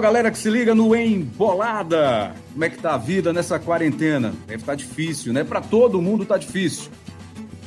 Galera que se liga no Embolada. Como é que tá a vida nessa quarentena? Deve estar tá difícil, né? Para todo mundo tá difícil.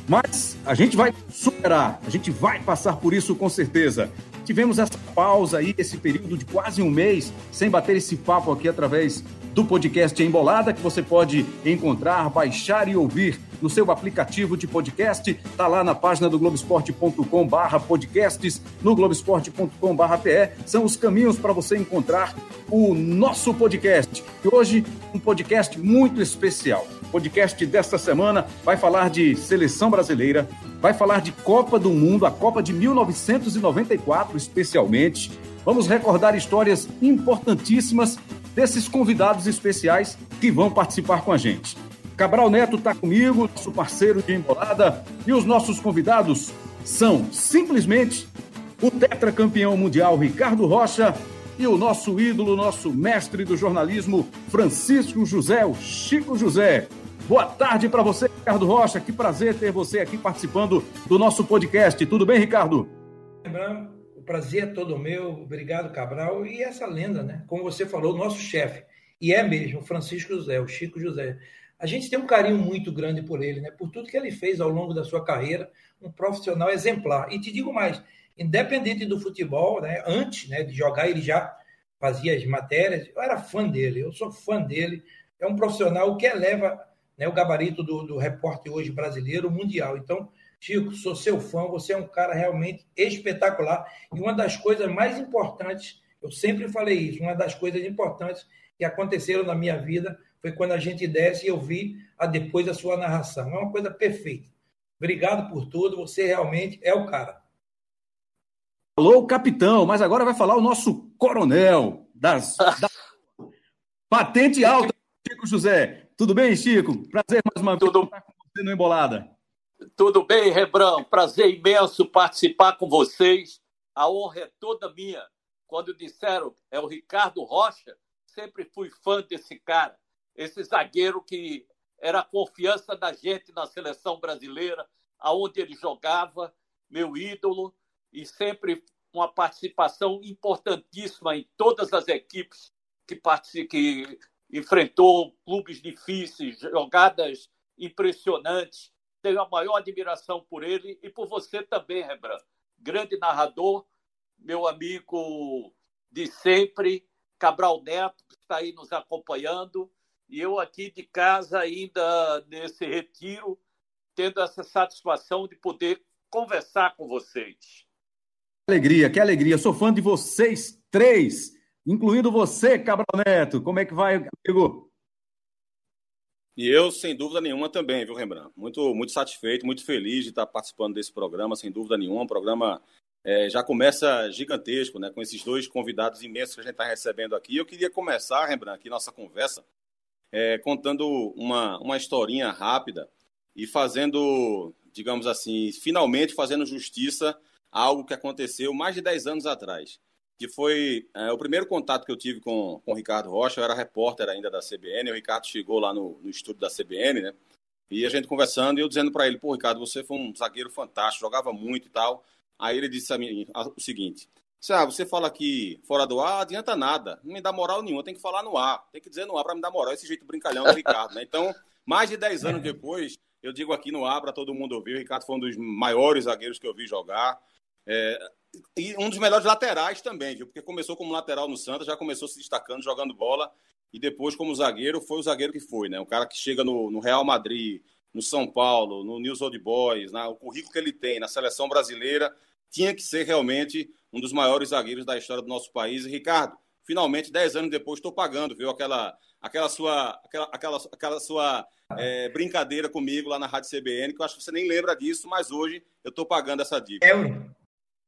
Mas a gente vai superar, a gente vai passar por isso com certeza. Tivemos essa pausa aí, esse período de quase um mês, sem bater esse papo aqui através do podcast Embolada, que você pode encontrar, baixar e ouvir no seu aplicativo de podcast. Está lá na página do Globoesporte.com barra podcasts, no Globoesporte.com barra PE. São os caminhos para você encontrar o nosso podcast. E hoje, um podcast muito especial. O podcast desta semana vai falar de seleção brasileira, vai falar de Copa do Mundo, a Copa de 1994 especialmente. Vamos recordar histórias importantíssimas desses convidados especiais que vão participar com a gente. Cabral Neto está comigo, nosso parceiro de embolada, e os nossos convidados são simplesmente o tetracampeão mundial Ricardo Rocha e o nosso ídolo, nosso mestre do jornalismo, Francisco José, o Chico José. Boa tarde para você, Ricardo Rocha. Que prazer ter você aqui participando do nosso podcast. Tudo bem, Ricardo? Lembrando, prazer é todo meu. Obrigado, Cabral. E essa lenda, né? Como você falou, nosso chefe. E é mesmo, Francisco José, o Chico José a gente tem um carinho muito grande por ele, né? Por tudo que ele fez ao longo da sua carreira, um profissional exemplar. E te digo mais, independente do futebol, né? Antes, né, de jogar, ele já fazia as matérias. Eu era fã dele, eu sou fã dele. É um profissional que eleva né, o gabarito do, do repórter hoje brasileiro mundial. Então, Chico, sou seu fã, você é um cara realmente espetacular. E uma das coisas mais importantes, eu sempre falei isso, uma das coisas importantes que aconteceram na minha vida foi quando a gente desce e eu vi a depois a sua narração. É uma coisa perfeita. Obrigado por tudo, você realmente é o cara. Falou capitão, mas agora vai falar o nosso coronel das, da patente alta, Chico José. Tudo bem, Chico? Prazer mais uma vez tudo... estar com você no Embolada. Tudo bem, Rebrão. Prazer imenso participar com vocês. A honra é toda minha. Quando disseram é o Ricardo Rocha, sempre fui fã desse cara esse zagueiro que era a confiança da gente na seleção brasileira, aonde ele jogava, meu ídolo, e sempre uma participação importantíssima em todas as equipes que, que enfrentou clubes difíceis, jogadas impressionantes. Tenho a maior admiração por ele e por você também, Rembrandt. Grande narrador, meu amigo de sempre, Cabral Neto, que está aí nos acompanhando e eu aqui de casa ainda nesse retiro, tendo essa satisfação de poder conversar com vocês. Que alegria, que alegria. Sou fã de vocês três, incluindo você, Cabral Neto. Como é que vai, amigo? E eu, sem dúvida nenhuma, também, viu, Rembrandt? Muito, muito satisfeito, muito feliz de estar participando desse programa, sem dúvida nenhuma. Um programa é, já começa gigantesco, né? Com esses dois convidados imensos que a gente está recebendo aqui. Eu queria começar, Rembrandt, aqui nossa conversa, é, contando uma, uma historinha rápida e fazendo, digamos assim, finalmente fazendo justiça a algo que aconteceu mais de 10 anos atrás, que foi é, o primeiro contato que eu tive com, com o Ricardo Rocha, eu era repórter ainda da CBN, o Ricardo chegou lá no, no estúdio da CBN, né? E a gente conversando, e eu dizendo para ele, pô, Ricardo, você foi um zagueiro fantástico, jogava muito e tal. Aí ele disse a mim o seguinte: ah, você fala aqui fora do ar, adianta nada. Não me dá moral nenhuma, tem que falar no ar. Tem que dizer no ar para me dar moral. Esse jeito brincalhão do Ricardo, né? Então, mais de 10 anos depois, eu digo aqui no ar para todo mundo ouvir. O Ricardo foi um dos maiores zagueiros que eu vi jogar. É, e um dos melhores laterais também, viu? Porque começou como lateral no Santos, já começou se destacando, jogando bola. E depois, como zagueiro, foi o zagueiro que foi, né? O cara que chega no, no Real Madrid, no São Paulo, no News Old Boys, né? o currículo que ele tem na seleção brasileira, tinha que ser realmente um dos maiores zagueiros da história do nosso país. E, Ricardo, finalmente, dez anos depois, estou pagando, viu? Aquela, aquela sua, aquela, aquela, aquela sua é, brincadeira comigo lá na Rádio CBN, que eu acho que você nem lembra disso, mas hoje eu estou pagando essa dívida. Lembro,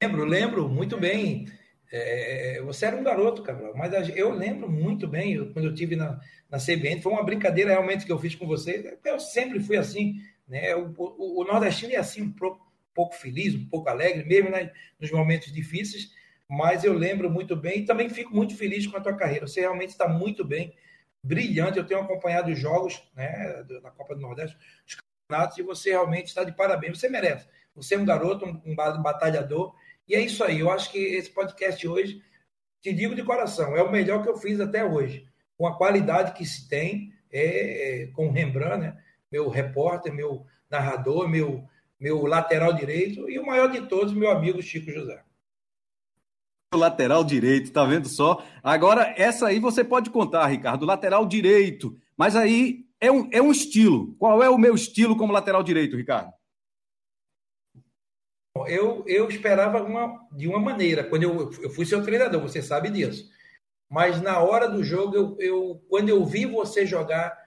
lembro, lembro muito bem. É, você era um garoto, Cabral, mas eu lembro muito bem eu, quando eu tive na, na CBN. Foi uma brincadeira realmente que eu fiz com você. Eu sempre fui assim, né? O, o, o nordestino é assim um pouco pouco feliz, um pouco alegre, mesmo né, nos momentos difíceis, mas eu lembro muito bem e também fico muito feliz com a tua carreira. Você realmente está muito bem, brilhante. Eu tenho acompanhado os jogos né, da Copa do Nordeste, os campeonatos, e você realmente está de parabéns. Você merece. Você é um garoto, um, um batalhador, e é isso aí. Eu acho que esse podcast hoje te digo de coração, é o melhor que eu fiz até hoje. Com a qualidade que se tem, é, é, com o Rembrandt, né? meu repórter, meu narrador, meu, meu lateral direito, e o maior de todos, meu amigo Chico José. Lateral direito, tá vendo só? Agora, essa aí você pode contar, Ricardo, lateral direito. Mas aí é um, é um estilo. Qual é o meu estilo como lateral direito, Ricardo? Eu, eu esperava uma, de uma maneira. Quando eu, eu fui seu treinador, você sabe disso. Mas na hora do jogo, eu, eu quando eu vi você jogar,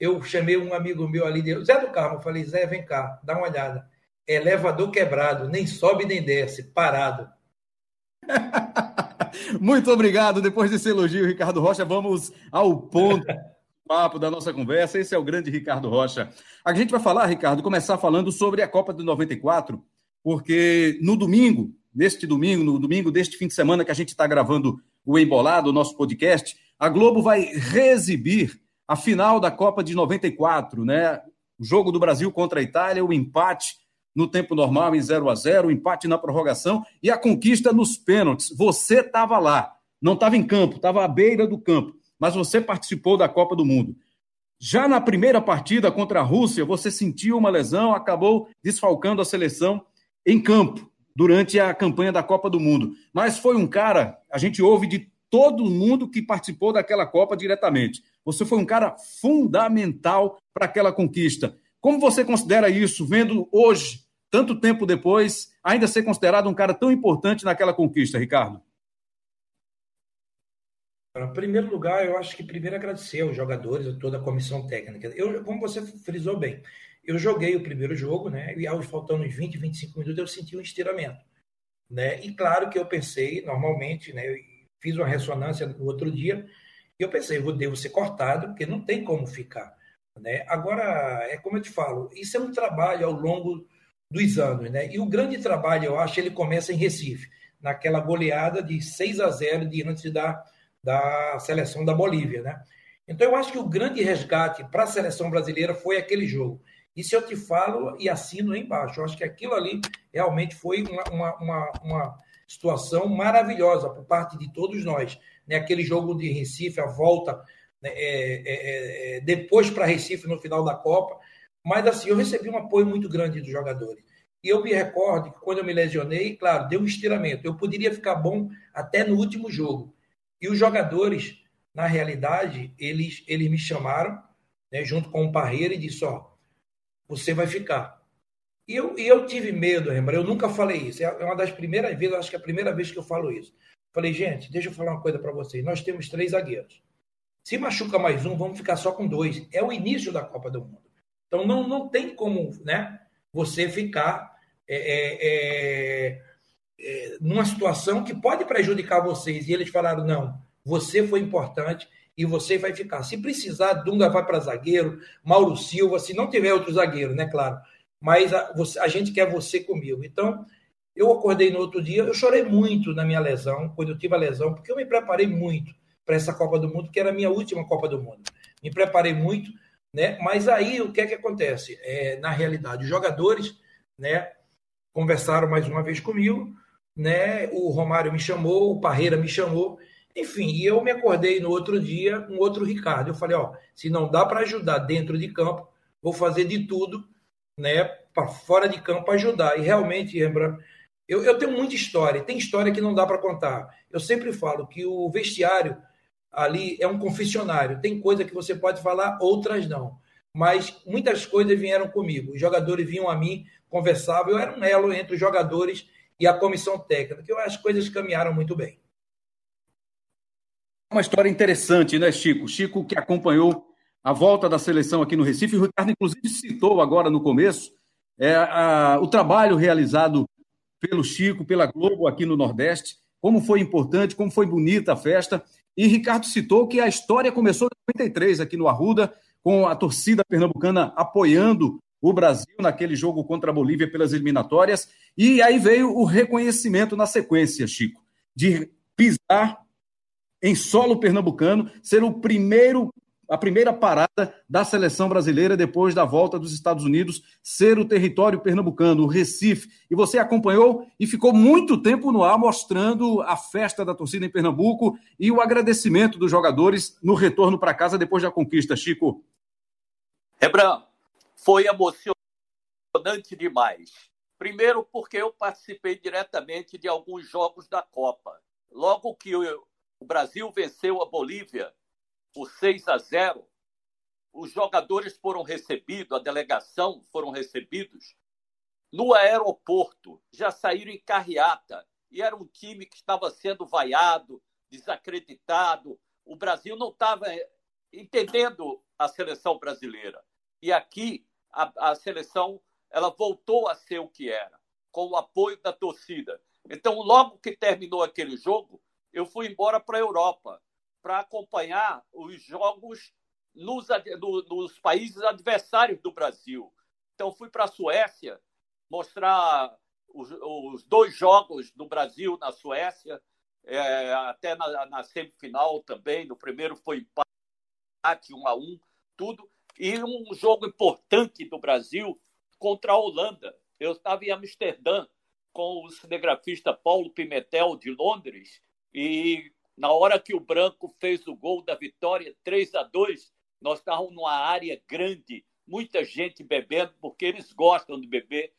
eu chamei um amigo meu ali, Zé do Carmo, falei, Zé, vem cá, dá uma olhada. Elevador quebrado, nem sobe nem desce, parado. Muito obrigado. Depois desse elogio, Ricardo Rocha, vamos ao ponto papo da nossa conversa. Esse é o grande Ricardo Rocha. A gente vai falar, Ricardo, começar falando sobre a Copa de 94, porque no domingo, neste domingo, no domingo deste fim de semana que a gente está gravando o Embolado, o nosso podcast, a Globo vai reexibir a final da Copa de 94, né? O jogo do Brasil contra a Itália, o empate no tempo normal em 0 a 0 o empate na prorrogação e a conquista nos pênaltis. Você estava lá, não estava em campo, estava à beira do campo, mas você participou da Copa do Mundo. Já na primeira partida contra a Rússia, você sentiu uma lesão, acabou desfalcando a seleção em campo durante a campanha da Copa do Mundo. Mas foi um cara, a gente ouve de todo mundo que participou daquela Copa diretamente. Você foi um cara fundamental para aquela conquista. Como você considera isso, vendo hoje tanto tempo depois, ainda ser considerado um cara tão importante naquela conquista, Ricardo? Em primeiro lugar, eu acho que primeiro agradecer aos jogadores, a toda a comissão técnica. Eu, como você frisou bem, eu joguei o primeiro jogo, né? E aos faltando uns 20, 25 minutos, eu senti um estiramento. Né? E claro que eu pensei, normalmente, né? Eu fiz uma ressonância no outro dia, e eu pensei, eu devo ser cortado, porque não tem como ficar. Né? Agora, é como eu te falo, isso é um trabalho ao longo dos anos. Né? E o grande trabalho, eu acho, ele começa em Recife, naquela goleada de 6 a 0 diante da, da seleção da Bolívia. Né? Então, eu acho que o grande resgate para a seleção brasileira foi aquele jogo. Isso eu te falo e assino aí embaixo. Eu acho que aquilo ali realmente foi uma, uma, uma, uma situação maravilhosa por parte de todos nós. Né? Aquele jogo de Recife, a volta né? é, é, é, depois para Recife no final da Copa. Mas assim, eu recebi um apoio muito grande dos jogadores. E eu me recordo que quando eu me lesionei, claro, deu um estiramento. Eu poderia ficar bom até no último jogo. E os jogadores, na realidade, eles, eles me chamaram, né, junto com o Parreira, e disse: Ó, você vai ficar. E eu, e eu tive medo, lembra? Eu nunca falei isso. É uma das primeiras vezes, acho que é a primeira vez que eu falo isso. Falei, gente, deixa eu falar uma coisa para vocês. Nós temos três zagueiros. Se machuca mais um, vamos ficar só com dois. É o início da Copa do Mundo. Então não, não tem como né, você ficar é, é, é, é, numa situação que pode prejudicar vocês. E eles falaram: não, você foi importante e você vai ficar. Se precisar, Dunga vai para zagueiro, Mauro Silva, se não tiver outro zagueiro, né, claro. Mas a, você, a gente quer você comigo. Então, eu acordei no outro dia, eu chorei muito na minha lesão, quando eu tive a lesão, porque eu me preparei muito para essa Copa do Mundo, que era a minha última Copa do Mundo. Me preparei muito né? Mas aí o que é que acontece? É, na realidade, os jogadores né, conversaram mais uma vez comigo, né? o Romário me chamou, o Parreira me chamou, enfim, e eu me acordei no outro dia com outro Ricardo. Eu falei: ó, se não dá para ajudar dentro de campo, vou fazer de tudo né, para fora de campo ajudar. E realmente, lembra, eu, eu tenho muita história, tem história que não dá para contar. Eu sempre falo que o vestiário ali é um confessionário. Tem coisa que você pode falar, outras não. Mas muitas coisas vieram comigo. Os jogadores vinham a mim, conversavam. Eu era um elo entre os jogadores e a comissão técnica, que as coisas caminharam muito bem. Uma história interessante, né, Chico? Chico que acompanhou a volta da seleção aqui no Recife. O Ricardo, inclusive, citou agora no começo é, a, o trabalho realizado pelo Chico, pela Globo aqui no Nordeste, como foi importante, como foi bonita a festa. E Ricardo citou que a história começou em 93 aqui no Arruda, com a torcida pernambucana apoiando o Brasil naquele jogo contra a Bolívia pelas eliminatórias. E aí veio o reconhecimento na sequência, Chico, de pisar em solo pernambucano, ser o primeiro a primeira parada da seleção brasileira depois da volta dos Estados Unidos ser o território pernambucano, o Recife. E você acompanhou e ficou muito tempo no ar mostrando a festa da torcida em Pernambuco e o agradecimento dos jogadores no retorno para casa depois da conquista, Chico. Rebran, foi emocionante demais. Primeiro, porque eu participei diretamente de alguns jogos da Copa. Logo que o Brasil venceu a Bolívia por 6 a 0, os jogadores foram recebidos, a delegação foram recebidos no aeroporto, já saíram em carreata. E era um time que estava sendo vaiado, desacreditado. O Brasil não estava eh, entendendo a seleção brasileira. E aqui a, a seleção ela voltou a ser o que era, com o apoio da torcida. Então, logo que terminou aquele jogo, eu fui embora para a Europa para acompanhar os jogos nos, nos, países adversários do Brasil. Então, fui para a Suécia mostrar os, os, dois jogos do Brasil na Suécia, é, até na, na, semifinal também. No primeiro foi empate, um a um, tudo. E um jogo importante do Brasil contra a Holanda. Eu estava em Amsterdã com o cinegrafista Paulo Pimentel, de Londres, e na hora que o Branco fez o gol da vitória, 3 a 2 nós estávamos numa área grande, muita gente bebendo, porque eles gostam de beber.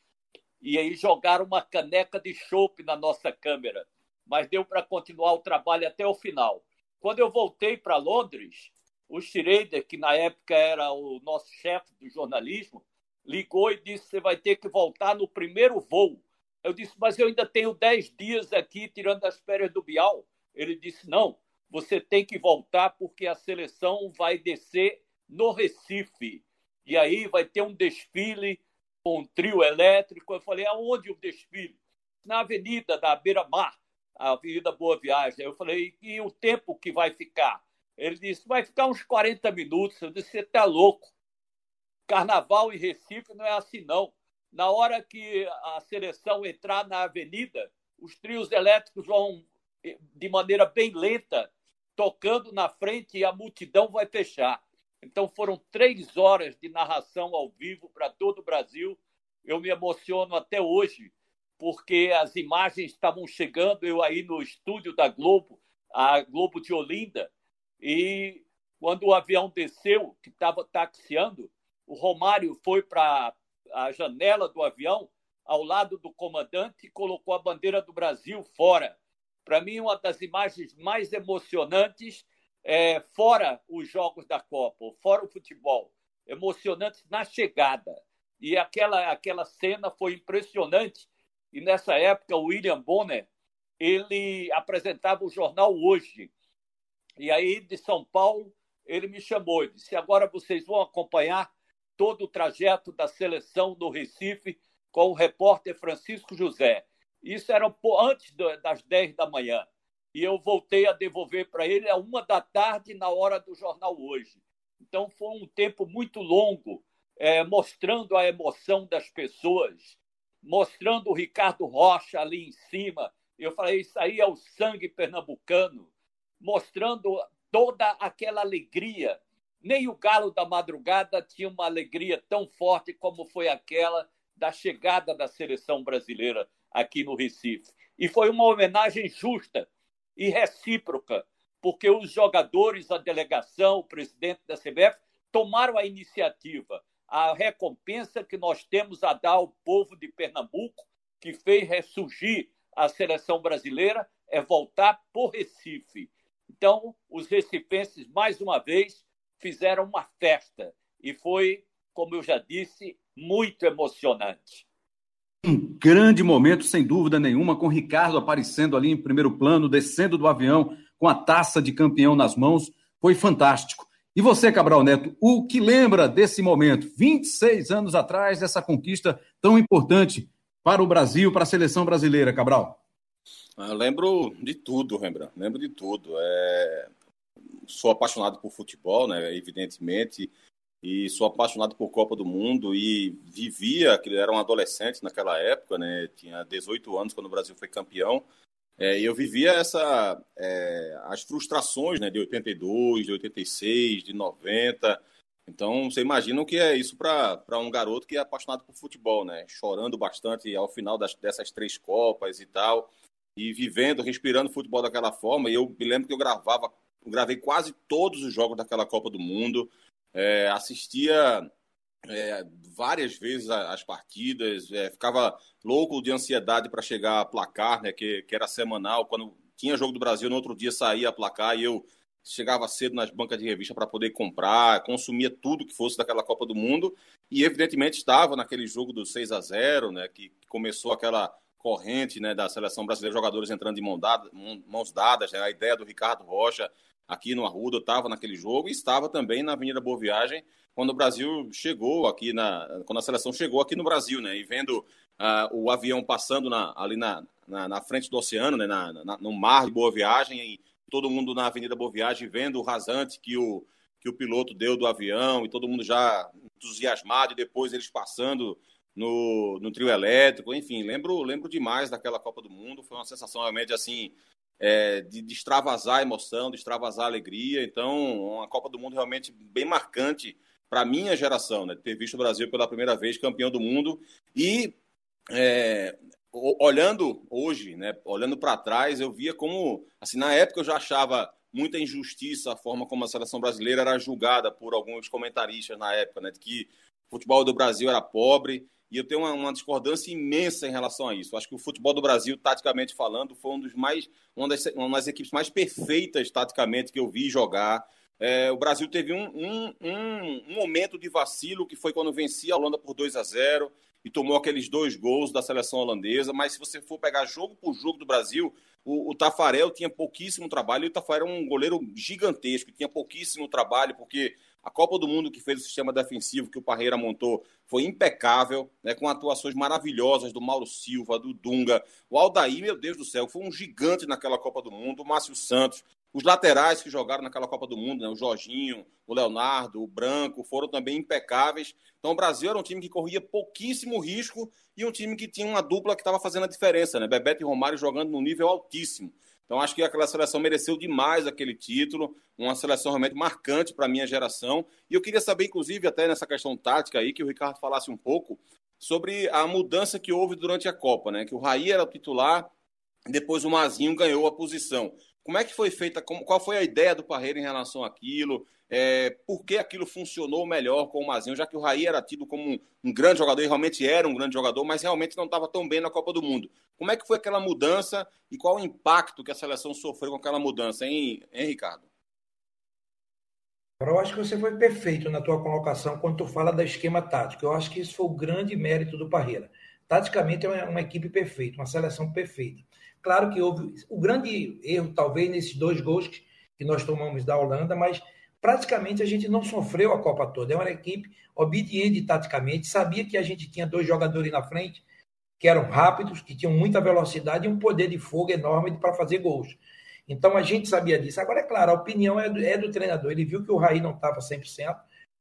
E aí jogaram uma caneca de chope na nossa câmera. Mas deu para continuar o trabalho até o final. Quando eu voltei para Londres, o Schrader, que na época era o nosso chefe do jornalismo, ligou e disse: Você vai ter que voltar no primeiro voo. Eu disse: Mas eu ainda tenho 10 dias aqui tirando as férias do Bial. Ele disse: não, você tem que voltar porque a seleção vai descer no Recife. E aí vai ter um desfile com um trio elétrico. Eu falei: aonde o desfile? Na Avenida da Beira Mar, a Avenida Boa Viagem. Eu falei: e o tempo que vai ficar? Ele disse: vai ficar uns 40 minutos. Eu disse: você está louco. Carnaval em Recife não é assim, não. Na hora que a seleção entrar na avenida, os trios elétricos vão de maneira bem lenta, tocando na frente e a multidão vai fechar. Então foram três horas de narração ao vivo para todo o Brasil. Eu me emociono até hoje, porque as imagens estavam chegando, eu aí no estúdio da Globo, a Globo de Olinda, e quando o avião desceu, que estava taxiando, o Romário foi para a janela do avião, ao lado do comandante, e colocou a bandeira do Brasil fora. Para mim, uma das imagens mais emocionantes, é, fora os jogos da Copa, fora o futebol, emocionantes na chegada. E aquela, aquela cena foi impressionante. E nessa época, o William Bonner ele apresentava o jornal Hoje. E aí, de São Paulo, ele me chamou e disse: agora vocês vão acompanhar todo o trajeto da seleção do Recife com o repórter Francisco José. Isso era antes das 10 da manhã. E eu voltei a devolver para ele a uma da tarde, na hora do jornal hoje. Então foi um tempo muito longo, é, mostrando a emoção das pessoas, mostrando o Ricardo Rocha ali em cima. Eu falei, isso aí é o sangue pernambucano, mostrando toda aquela alegria. Nem o Galo da Madrugada tinha uma alegria tão forte como foi aquela da chegada da seleção brasileira aqui no Recife. E foi uma homenagem justa e recíproca, porque os jogadores, a delegação, o presidente da CBF tomaram a iniciativa. A recompensa que nós temos a dar ao povo de Pernambuco, que fez ressurgir a seleção brasileira, é voltar por Recife. Então, os recifenses, mais uma vez, fizeram uma festa. E foi, como eu já disse, muito emocionante. Um grande momento, sem dúvida nenhuma, com Ricardo aparecendo ali em primeiro plano, descendo do avião com a taça de campeão nas mãos. Foi fantástico. E você, Cabral Neto, o que lembra desse momento, 26 anos atrás, dessa conquista tão importante para o Brasil, para a seleção brasileira, Cabral? Eu lembro de tudo, Rembrandt. Lembro de tudo. É... Sou apaixonado por futebol, né? Evidentemente e sou apaixonado por Copa do Mundo e vivia, que era um adolescente naquela época, né? Tinha 18 anos quando o Brasil foi campeão É, eu vivia essa, é, as frustrações né, de 82, de 86, de 90. Então, você imagina o que é isso para um garoto que é apaixonado por futebol, né? Chorando bastante ao final das, dessas três Copas e tal, e vivendo, respirando futebol daquela forma. E eu me lembro que eu gravava, gravei quase todos os jogos daquela Copa do Mundo, é, assistia é, várias vezes as partidas, é, ficava louco de ansiedade para chegar a placar, né, que, que era semanal. Quando tinha jogo do Brasil, no outro dia saía a placar e eu chegava cedo nas bancas de revista para poder comprar, consumia tudo que fosse daquela Copa do Mundo e evidentemente estava naquele jogo do 6 a 0, né, que começou aquela corrente, né, da seleção brasileira, jogadores entrando de mão dada, mãos dadas, né, a ideia do Ricardo Rocha aqui no Arruda, estava naquele jogo e estava também na Avenida Boa Viagem quando o Brasil chegou aqui na. quando a seleção chegou aqui no Brasil, né? E vendo uh, o avião passando na, ali na, na, na, frente do oceano, né? Na, na, no mar de Boa Viagem, e todo mundo na Avenida Boa Viagem vendo o rasante que o, que o piloto deu do avião, e todo mundo já entusiasmado, e depois eles passando no, no trio elétrico, enfim, lembro, lembro demais daquela Copa do Mundo, foi uma sensação realmente assim. É, de, de extravasar a emoção, de extravasar a alegria. Então, uma Copa do Mundo realmente bem marcante para minha geração, né, ter visto o Brasil pela primeira vez campeão do mundo. E é, olhando hoje, né, olhando para trás, eu via como, assim, na época eu já achava muita injustiça a forma como a seleção brasileira era julgada por alguns comentaristas na época, né, de que o futebol do Brasil era pobre e eu tenho uma, uma, discordância imensa em relação a isso. Acho que o futebol do Brasil, taticamente falando, foi um dos mais, uma das, uma das equipes mais perfeitas taticamente que eu vi jogar. É, o Brasil teve um, um, um, um, momento de vacilo, que foi quando vencia a Holanda por 2 a 0 e tomou aqueles dois gols da seleção holandesa. Mas se você for pegar jogo por jogo do Brasil, o, o Tafarel tinha pouquíssimo trabalho e o Tafarel é um goleiro gigantesco, tinha pouquíssimo trabalho, porque a Copa do Mundo que fez o sistema defensivo que o Parreira montou foi impecável, né, com atuações maravilhosas do Mauro Silva, do Dunga. O Aldair, meu Deus do céu, foi um gigante naquela Copa do Mundo. O Márcio Santos, os laterais que jogaram naquela Copa do Mundo, né, o Jorginho, o Leonardo, o Branco, foram também impecáveis. Então o Brasil era um time que corria pouquíssimo risco e um time que tinha uma dupla que estava fazendo a diferença, né? Bebeto e Romário jogando num nível altíssimo. Então acho que aquela seleção mereceu demais aquele título, uma seleção realmente marcante para a minha geração. E eu queria saber, inclusive, até nessa questão tática aí, que o Ricardo falasse um pouco sobre a mudança que houve durante a Copa, né? Que o Raí era o titular, depois o Mazinho ganhou a posição. Como é que foi feita? Qual foi a ideia do Parreira em relação àquilo? É, por que aquilo funcionou melhor com o Mazinho? Já que o Raí era tido como um, um grande jogador, e realmente era um grande jogador, mas realmente não estava tão bem na Copa do Mundo. Como é que foi aquela mudança e qual o impacto que a seleção sofreu com aquela mudança, hein, hein Ricardo? Eu acho que você foi perfeito na tua colocação quando tu fala da esquema tático. Eu acho que isso foi o grande mérito do Parreira. Taticamente é uma, uma equipe perfeita, uma seleção perfeita. Claro que houve o grande erro, talvez, nesses dois gols que, que nós tomamos da Holanda, mas praticamente a gente não sofreu a Copa toda. É uma equipe obediente taticamente, sabia que a gente tinha dois jogadores na frente que eram rápidos, que tinham muita velocidade e um poder de fogo enorme para fazer gols. Então a gente sabia disso. Agora, é claro, a opinião é do, é do treinador. Ele viu que o Raí não estava 100%,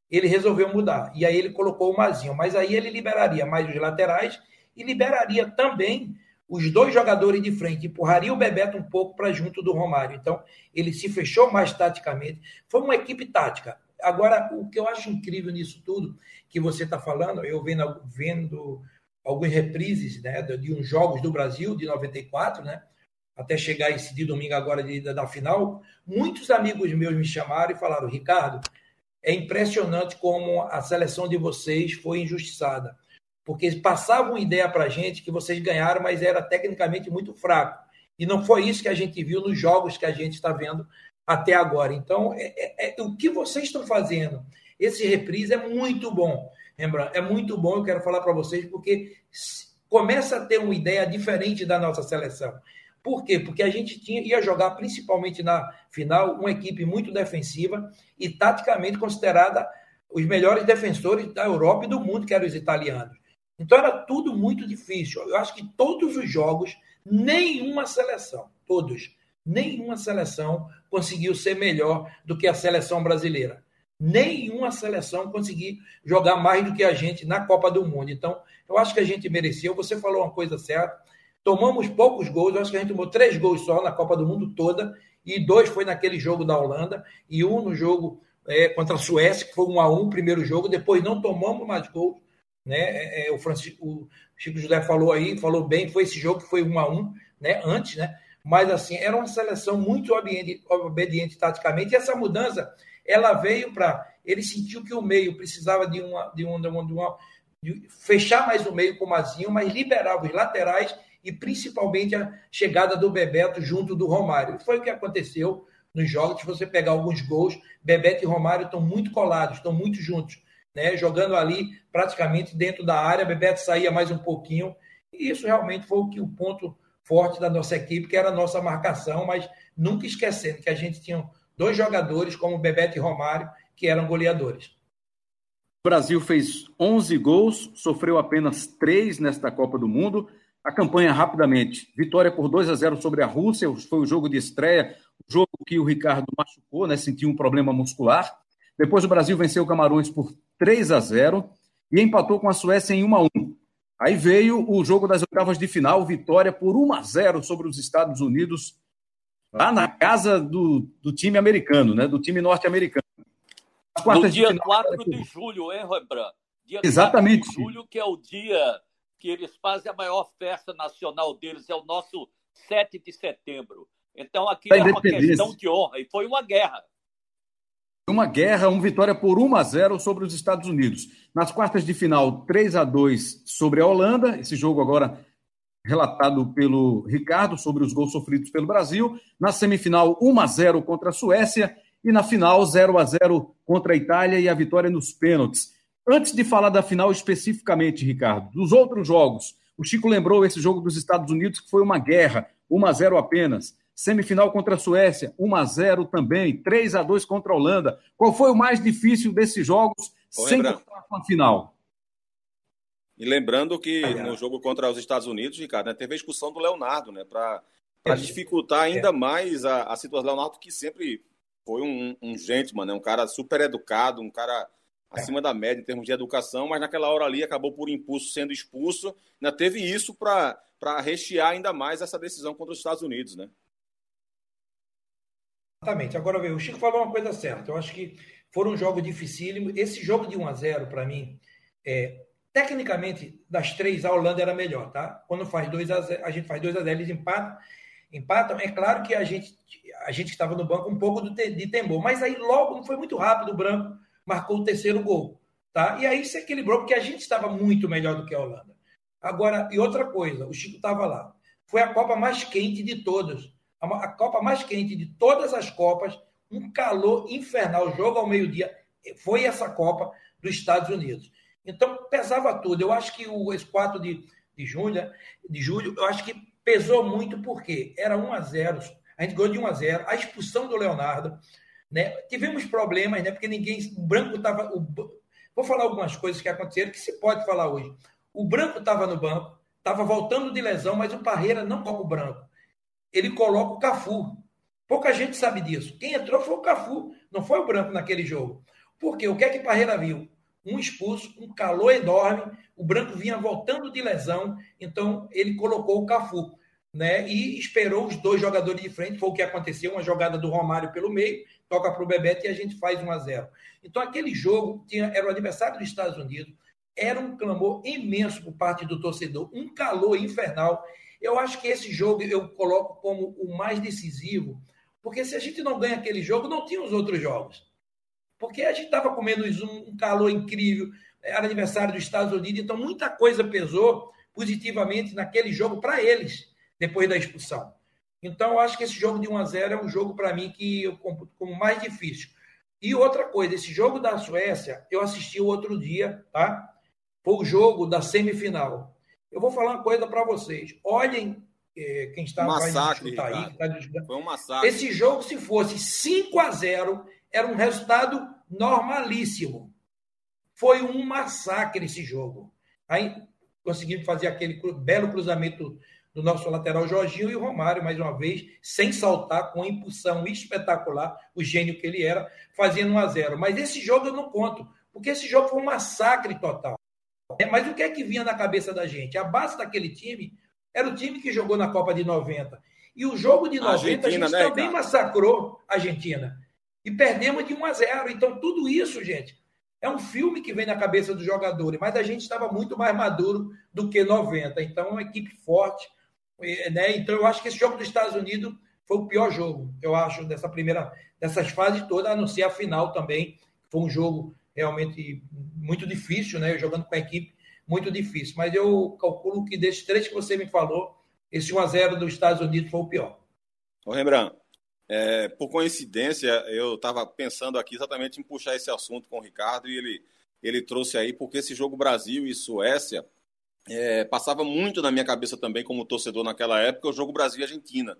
ele resolveu mudar. E aí ele colocou o Mazinho. Mas aí ele liberaria mais os laterais e liberaria também os dois jogadores de frente empurrariam o Bebeto um pouco para junto do Romário. Então, ele se fechou mais taticamente. Foi uma equipe tática. Agora, o que eu acho incrível nisso tudo que você está falando, eu vendo, vendo alguns reprises né, de uns jogos do Brasil de 94, né, até chegar esse de domingo agora de, da final, muitos amigos meus me chamaram e falaram, Ricardo, é impressionante como a seleção de vocês foi injustiçada porque eles passavam ideia para a gente que vocês ganharam, mas era tecnicamente muito fraco. E não foi isso que a gente viu nos jogos que a gente está vendo até agora. Então, é, é, é, o que vocês estão fazendo, esse reprise é muito bom. Rembrandt, é muito bom, eu quero falar para vocês, porque começa a ter uma ideia diferente da nossa seleção. Por quê? Porque a gente tinha, ia jogar, principalmente na final, uma equipe muito defensiva e taticamente considerada os melhores defensores da Europa e do mundo, que eram os italianos. Então era tudo muito difícil. Eu acho que todos os jogos, nenhuma seleção, todos, nenhuma seleção conseguiu ser melhor do que a seleção brasileira. Nenhuma seleção conseguiu jogar mais do que a gente na Copa do Mundo. Então, eu acho que a gente mereceu. Você falou uma coisa certa. tomamos poucos gols, eu acho que a gente tomou três gols só na Copa do Mundo toda, e dois foi naquele jogo da Holanda, e um no jogo é, contra a Suécia, que foi um a um, primeiro jogo, depois não tomamos mais gols. Né? É, é o, Francisco, o Chico José falou aí, falou bem, foi esse jogo que foi um a um, né? antes, né? mas assim, era uma seleção muito obediente, obediente taticamente, e essa mudança ela veio para. Ele sentiu que o meio precisava de uma, de uma, de uma, de uma de fechar mais o meio com o Mazinho, mas liberava os laterais e principalmente a chegada do Bebeto junto do Romário. Foi o que aconteceu nos jogos. Se você pegar alguns gols, Bebeto e Romário estão muito colados, estão muito juntos, né? jogando ali praticamente dentro da área. Bebeto saía mais um pouquinho. E isso realmente foi o que o ponto forte da nossa equipe, que era a nossa marcação, mas nunca esquecendo que a gente tinha dois jogadores como Bebeto e Romário, que eram goleadores. O Brasil fez 11 gols, sofreu apenas 3 nesta Copa do Mundo. A campanha rapidamente. Vitória por 2 a 0 sobre a Rússia, foi o jogo de estreia, o jogo que o Ricardo machucou, né, sentiu um problema muscular. Depois o Brasil venceu o Camarões por 3 a 0 e empatou com a Suécia em 1 a 1. Aí veio o jogo das oitavas de final, vitória por 1 a 0 sobre os Estados Unidos, lá na casa do, do time americano, né, do time norte-americano. No dia de 4 de julho, hein, Rembrandt? Dia Exatamente. 4 de julho, que é o dia que eles fazem a maior festa nacional deles, é o nosso 7 de setembro. Então aqui é uma questão de honra, e foi uma guerra. Uma guerra, uma vitória por 1 a 0 sobre os Estados Unidos. Nas quartas de final, 3 a 2 sobre a Holanda. Esse jogo agora relatado pelo Ricardo sobre os gols sofridos pelo Brasil. Na semifinal, 1 a 0 contra a Suécia e na final 0 a 0 contra a Itália e a vitória nos pênaltis. Antes de falar da final especificamente, Ricardo, dos outros jogos, o Chico lembrou esse jogo dos Estados Unidos que foi uma guerra, 1 a 0 apenas. Semifinal contra a Suécia, 1 a 0 também, 3 a 2 contra a Holanda. Qual foi o mais difícil desses jogos Vou sem contar com a final? E lembrando que no jogo contra os Estados Unidos, Ricardo, né, teve a expulsão do Leonardo, né, para é. dificultar ainda é. mais a, a situação do Leonardo, que sempre foi um, um gentleman, né? um cara super educado, um cara acima é. da média em termos de educação, mas naquela hora ali acabou por impulso sendo expulso. Ainda teve isso para rechear ainda mais essa decisão contra os Estados Unidos, né? Exatamente. Agora, o Chico falou uma coisa certa. Eu acho que foram um jogos dificílimos. Esse jogo de 1 a 0 para mim, é, tecnicamente, das três, a Holanda era melhor, tá? Quando faz 2 a 0, a gente faz 2 a 0, eles empatam empatam. É claro que a gente, a gente estava no banco um pouco de temor, mas aí logo, foi muito rápido, o Branco marcou o terceiro gol. Tá? E aí se equilibrou, porque a gente estava muito melhor do que a Holanda. Agora, e outra coisa, o Chico estava lá. Foi a Copa mais quente de todas. A, Copa mais quente de todas as Copas, um calor infernal, jogo ao meio-dia. Foi essa Copa dos Estados Unidos. Então, pesava tudo. Eu acho que o, esse 4 de, de, junho, de julho, eu acho que pesou muito porque era 1 a 0 a gente ganhou de 1 a 0 a expulsão do Leonardo, né? Tivemos problemas, né? Porque ninguém, o branco estava, vou falar algumas coisas que aconteceram que se pode falar hoje. O branco estava no banco, estava voltando de lesão, mas o Parreira não coloca o branco. Ele coloca o Cafu. Pouca gente sabe disso. Quem entrou foi o Cafu, não foi o branco naquele jogo. Porque o que é que Parreira viu? Um expulso, um calor enorme, o branco vinha voltando de lesão, então ele colocou o Cafu, né? E esperou os dois jogadores de frente, foi o que aconteceu, uma jogada do Romário pelo meio, toca para o Bebeto e a gente faz 1 a 0. Então aquele jogo tinha, era o aniversário dos Estados Unidos, era um clamor imenso por parte do torcedor, um calor infernal. Eu acho que esse jogo eu coloco como o mais decisivo, porque se a gente não ganha aquele jogo, não tinha os outros jogos. Porque a gente estava comendo um calor incrível, era aniversário dos Estados Unidos, então muita coisa pesou positivamente naquele jogo para eles, depois da expulsão. Então, eu acho que esse jogo de 1 a 0 é um jogo para mim que eu computo como mais difícil. E outra coisa, esse jogo da Suécia, eu assisti o outro dia, tá? Foi o jogo da semifinal. Eu vou falar uma coisa para vocês. Olhem eh, quem está massacre, aí, tá Foi um massacre. Esse jogo, se fosse 5 a 0 era um resultado normalíssimo. Foi um massacre esse jogo. Aí conseguimos fazer aquele belo cruzamento do nosso lateral Jorginho e o Romário, mais uma vez, sem saltar, com impulsão espetacular, o gênio que ele era, fazendo 1 a 0 Mas esse jogo eu não conto, porque esse jogo foi um massacre total. É, mas o que é que vinha na cabeça da gente? A base daquele time Era o time que jogou na Copa de 90. E o jogo de 90 Argentina, a gente né, também cara? massacrou a Argentina. E perdemos de 1 a 0. Então, tudo isso, gente, é um filme que vem na cabeça dos jogadores, mas a gente estava muito mais maduro do que 90. Então, é uma equipe forte. Né? Então, eu acho que esse jogo dos Estados Unidos foi o pior jogo, eu acho, dessa primeira, dessas fases todas, a não ser a final também. Foi um jogo realmente muito difícil, né? Jogando com a equipe, muito difícil. Mas eu calculo que desses três que você me falou, esse 1x0 dos Estados Unidos foi o pior. Ô, Rembrandt, é, por coincidência, eu estava pensando aqui exatamente em puxar esse assunto com o Ricardo e ele, ele trouxe aí, porque esse jogo Brasil e Suécia é, passava muito na minha cabeça também como torcedor naquela época, o jogo Brasil e Argentina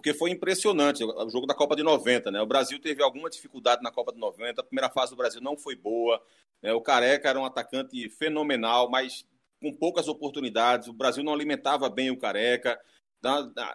porque foi impressionante o jogo da Copa de 90, né? O Brasil teve alguma dificuldade na Copa de 90, a primeira fase do Brasil não foi boa, né? o Careca era um atacante fenomenal, mas com poucas oportunidades, o Brasil não alimentava bem o Careca,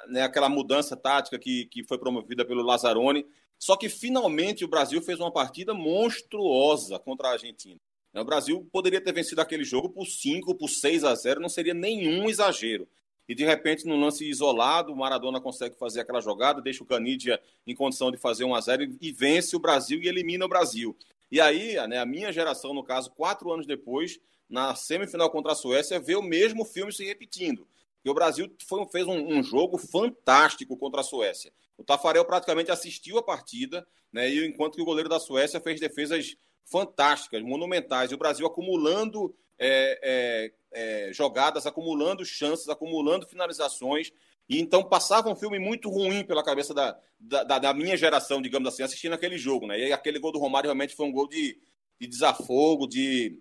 né? aquela mudança tática que, que foi promovida pelo Lazzaroni, só que finalmente o Brasil fez uma partida monstruosa contra a Argentina. O Brasil poderia ter vencido aquele jogo por 5, por 6 a 0, não seria nenhum exagero e de repente, num lance isolado, o Maradona consegue fazer aquela jogada, deixa o Canidia em condição de fazer 1 a 0 e vence o Brasil e elimina o Brasil. E aí, né, a minha geração, no caso, quatro anos depois, na semifinal contra a Suécia, vê o mesmo filme se repetindo. E o Brasil foi, fez um, um, jogo fantástico contra a Suécia. O Tafarel praticamente assistiu a partida, né, e enquanto que o goleiro da Suécia fez defesas fantásticas, monumentais. E o Brasil acumulando é, é, é, jogadas, acumulando chances, acumulando finalizações. E então passava um filme muito ruim pela cabeça da, da, da, minha geração, digamos assim, assistindo aquele jogo. Né? E aquele gol do Romário realmente foi um gol de, de desafogo, de,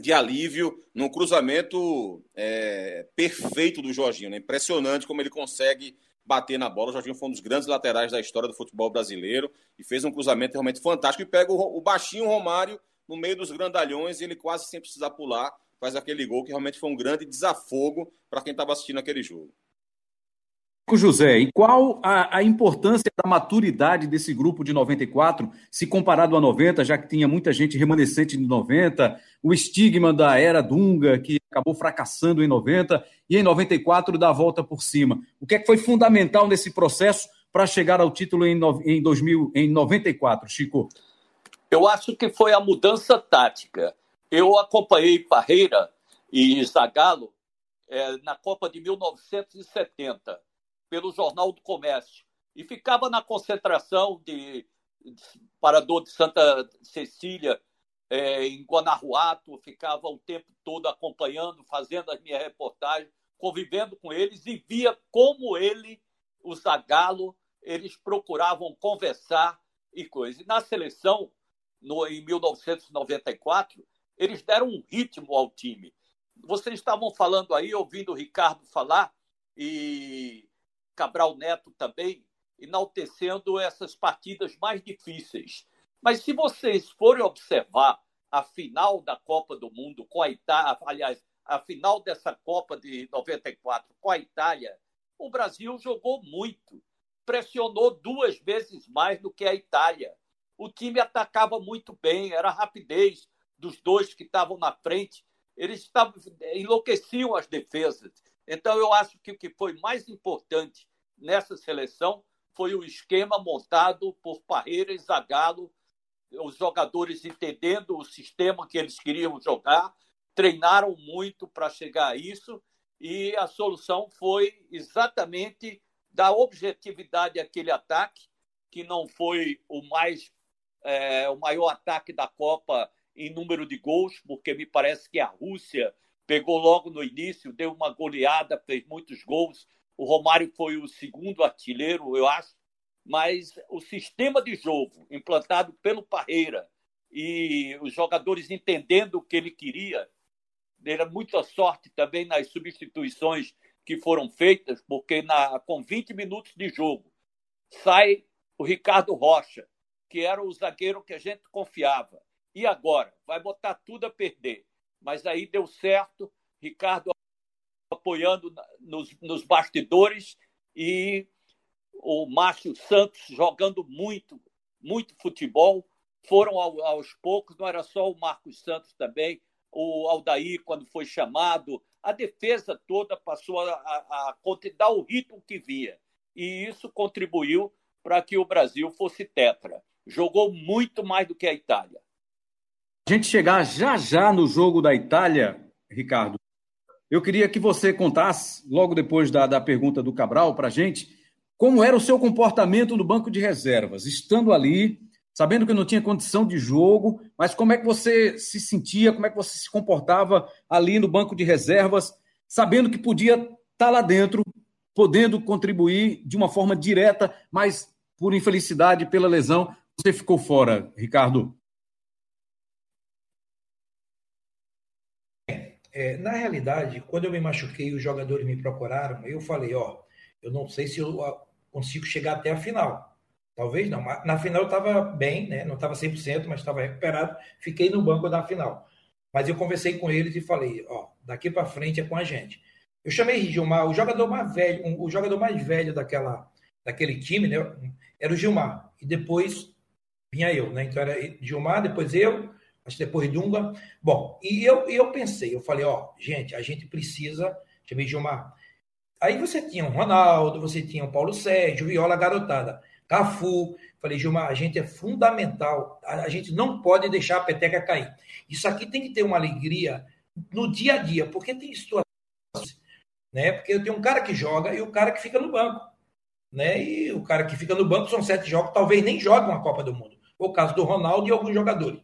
de alívio, num cruzamento é, perfeito do Jorginho. Né? Impressionante como ele consegue bater na bola. O Jorginho foi um dos grandes laterais da história do futebol brasileiro e fez um cruzamento realmente fantástico. E pega o, o baixinho Romário no meio dos grandalhões e ele quase sem precisar pular faz aquele gol que realmente foi um grande desafogo para quem estava assistindo aquele jogo. José, e qual a, a, importância da maturidade desse grupo de 94, se comparado a 90, já que tinha muita gente remanescente de 90, o estigma da era Dunga, que acabou fracassando em 90, e em 94 dá a volta por cima. O que é que foi fundamental nesse processo para chegar ao título em, em, 2000, em 94, Chico? Eu acho que foi a mudança tática. Eu acompanhei Parreira e Zagallo é, na Copa de 1970, pelo Jornal do Comércio, e ficava na concentração de, de Parador de Santa Cecília, é, em Guanajuato, ficava o tempo todo acompanhando, fazendo as minhas reportagens, convivendo com eles e via como ele, o Zagallo, eles procuravam conversar e coisa. E na seleção, no, em 1994, eles deram um ritmo ao time. Vocês estavam falando aí, ouvindo o Ricardo falar, e Cabral Neto também, enaltecendo essas partidas mais difíceis. Mas se vocês forem observar a final da Copa do Mundo com a Itália, aliás, a final dessa Copa de 94 com a Itália, o Brasil jogou muito, pressionou duas vezes mais do que a Itália o time atacava muito bem, era rapidez dos dois que estavam na frente, eles estavam, enlouqueciam as defesas. Então, eu acho que o que foi mais importante nessa seleção foi o esquema montado por Parreira e Zagallo, os jogadores entendendo o sistema que eles queriam jogar, treinaram muito para chegar a isso, e a solução foi exatamente da objetividade àquele ataque, que não foi o mais é, o maior ataque da Copa em número de gols, porque me parece que a Rússia pegou logo no início, deu uma goleada, fez muitos gols. O Romário foi o segundo artilheiro, eu acho. Mas o sistema de jogo implantado pelo Parreira e os jogadores entendendo o que ele queria, era muita sorte também nas substituições que foram feitas, porque na, com 20 minutos de jogo sai o Ricardo Rocha, que era o zagueiro que a gente confiava. E agora? Vai botar tudo a perder. Mas aí deu certo, Ricardo apoiando nos, nos bastidores e o Márcio Santos jogando muito, muito futebol. Foram ao, aos poucos, não era só o Marcos Santos também, o Aldair, quando foi chamado, a defesa toda passou a, a, a dar o ritmo que vinha. E isso contribuiu para que o Brasil fosse tetra. Jogou muito mais do que a Itália. A gente chegar já já no jogo da Itália, Ricardo, eu queria que você contasse, logo depois da, da pergunta do Cabral, para a gente, como era o seu comportamento no banco de reservas, estando ali, sabendo que não tinha condição de jogo, mas como é que você se sentia, como é que você se comportava ali no banco de reservas, sabendo que podia estar tá lá dentro, podendo contribuir de uma forma direta, mas por infelicidade, pela lesão, você ficou fora, Ricardo? É, na realidade, quando eu me machuquei e os jogadores me procuraram, eu falei, ó, eu não sei se eu consigo chegar até a final. Talvez não. Na final eu estava bem, né? não estava 100%, mas estava recuperado. Fiquei no banco da final. Mas eu conversei com eles e falei, ó, daqui para frente é com a gente. Eu chamei Gilmar, o jogador mais velho, um, o jogador mais velho daquela, daquele time, né? Era o Gilmar. E depois vinha eu, né? Então era Gilmar, depois eu, acho depois Dunga. Bom, e eu, eu pensei, eu falei, ó, gente, a gente precisa, chamei Gilmar. Aí você tinha o Ronaldo, você tinha o Paulo Sérgio, Viola Garotada, Cafu. Falei, Gilmar, a gente é fundamental, a, a gente não pode deixar a peteca cair. Isso aqui tem que ter uma alegria no dia a dia, porque tem situações, né? Porque eu tenho um cara que joga e o cara que fica no banco, né? E o cara que fica no banco são sete jogos, talvez nem jogue uma Copa do Mundo. O caso do Ronaldo e alguns jogadores.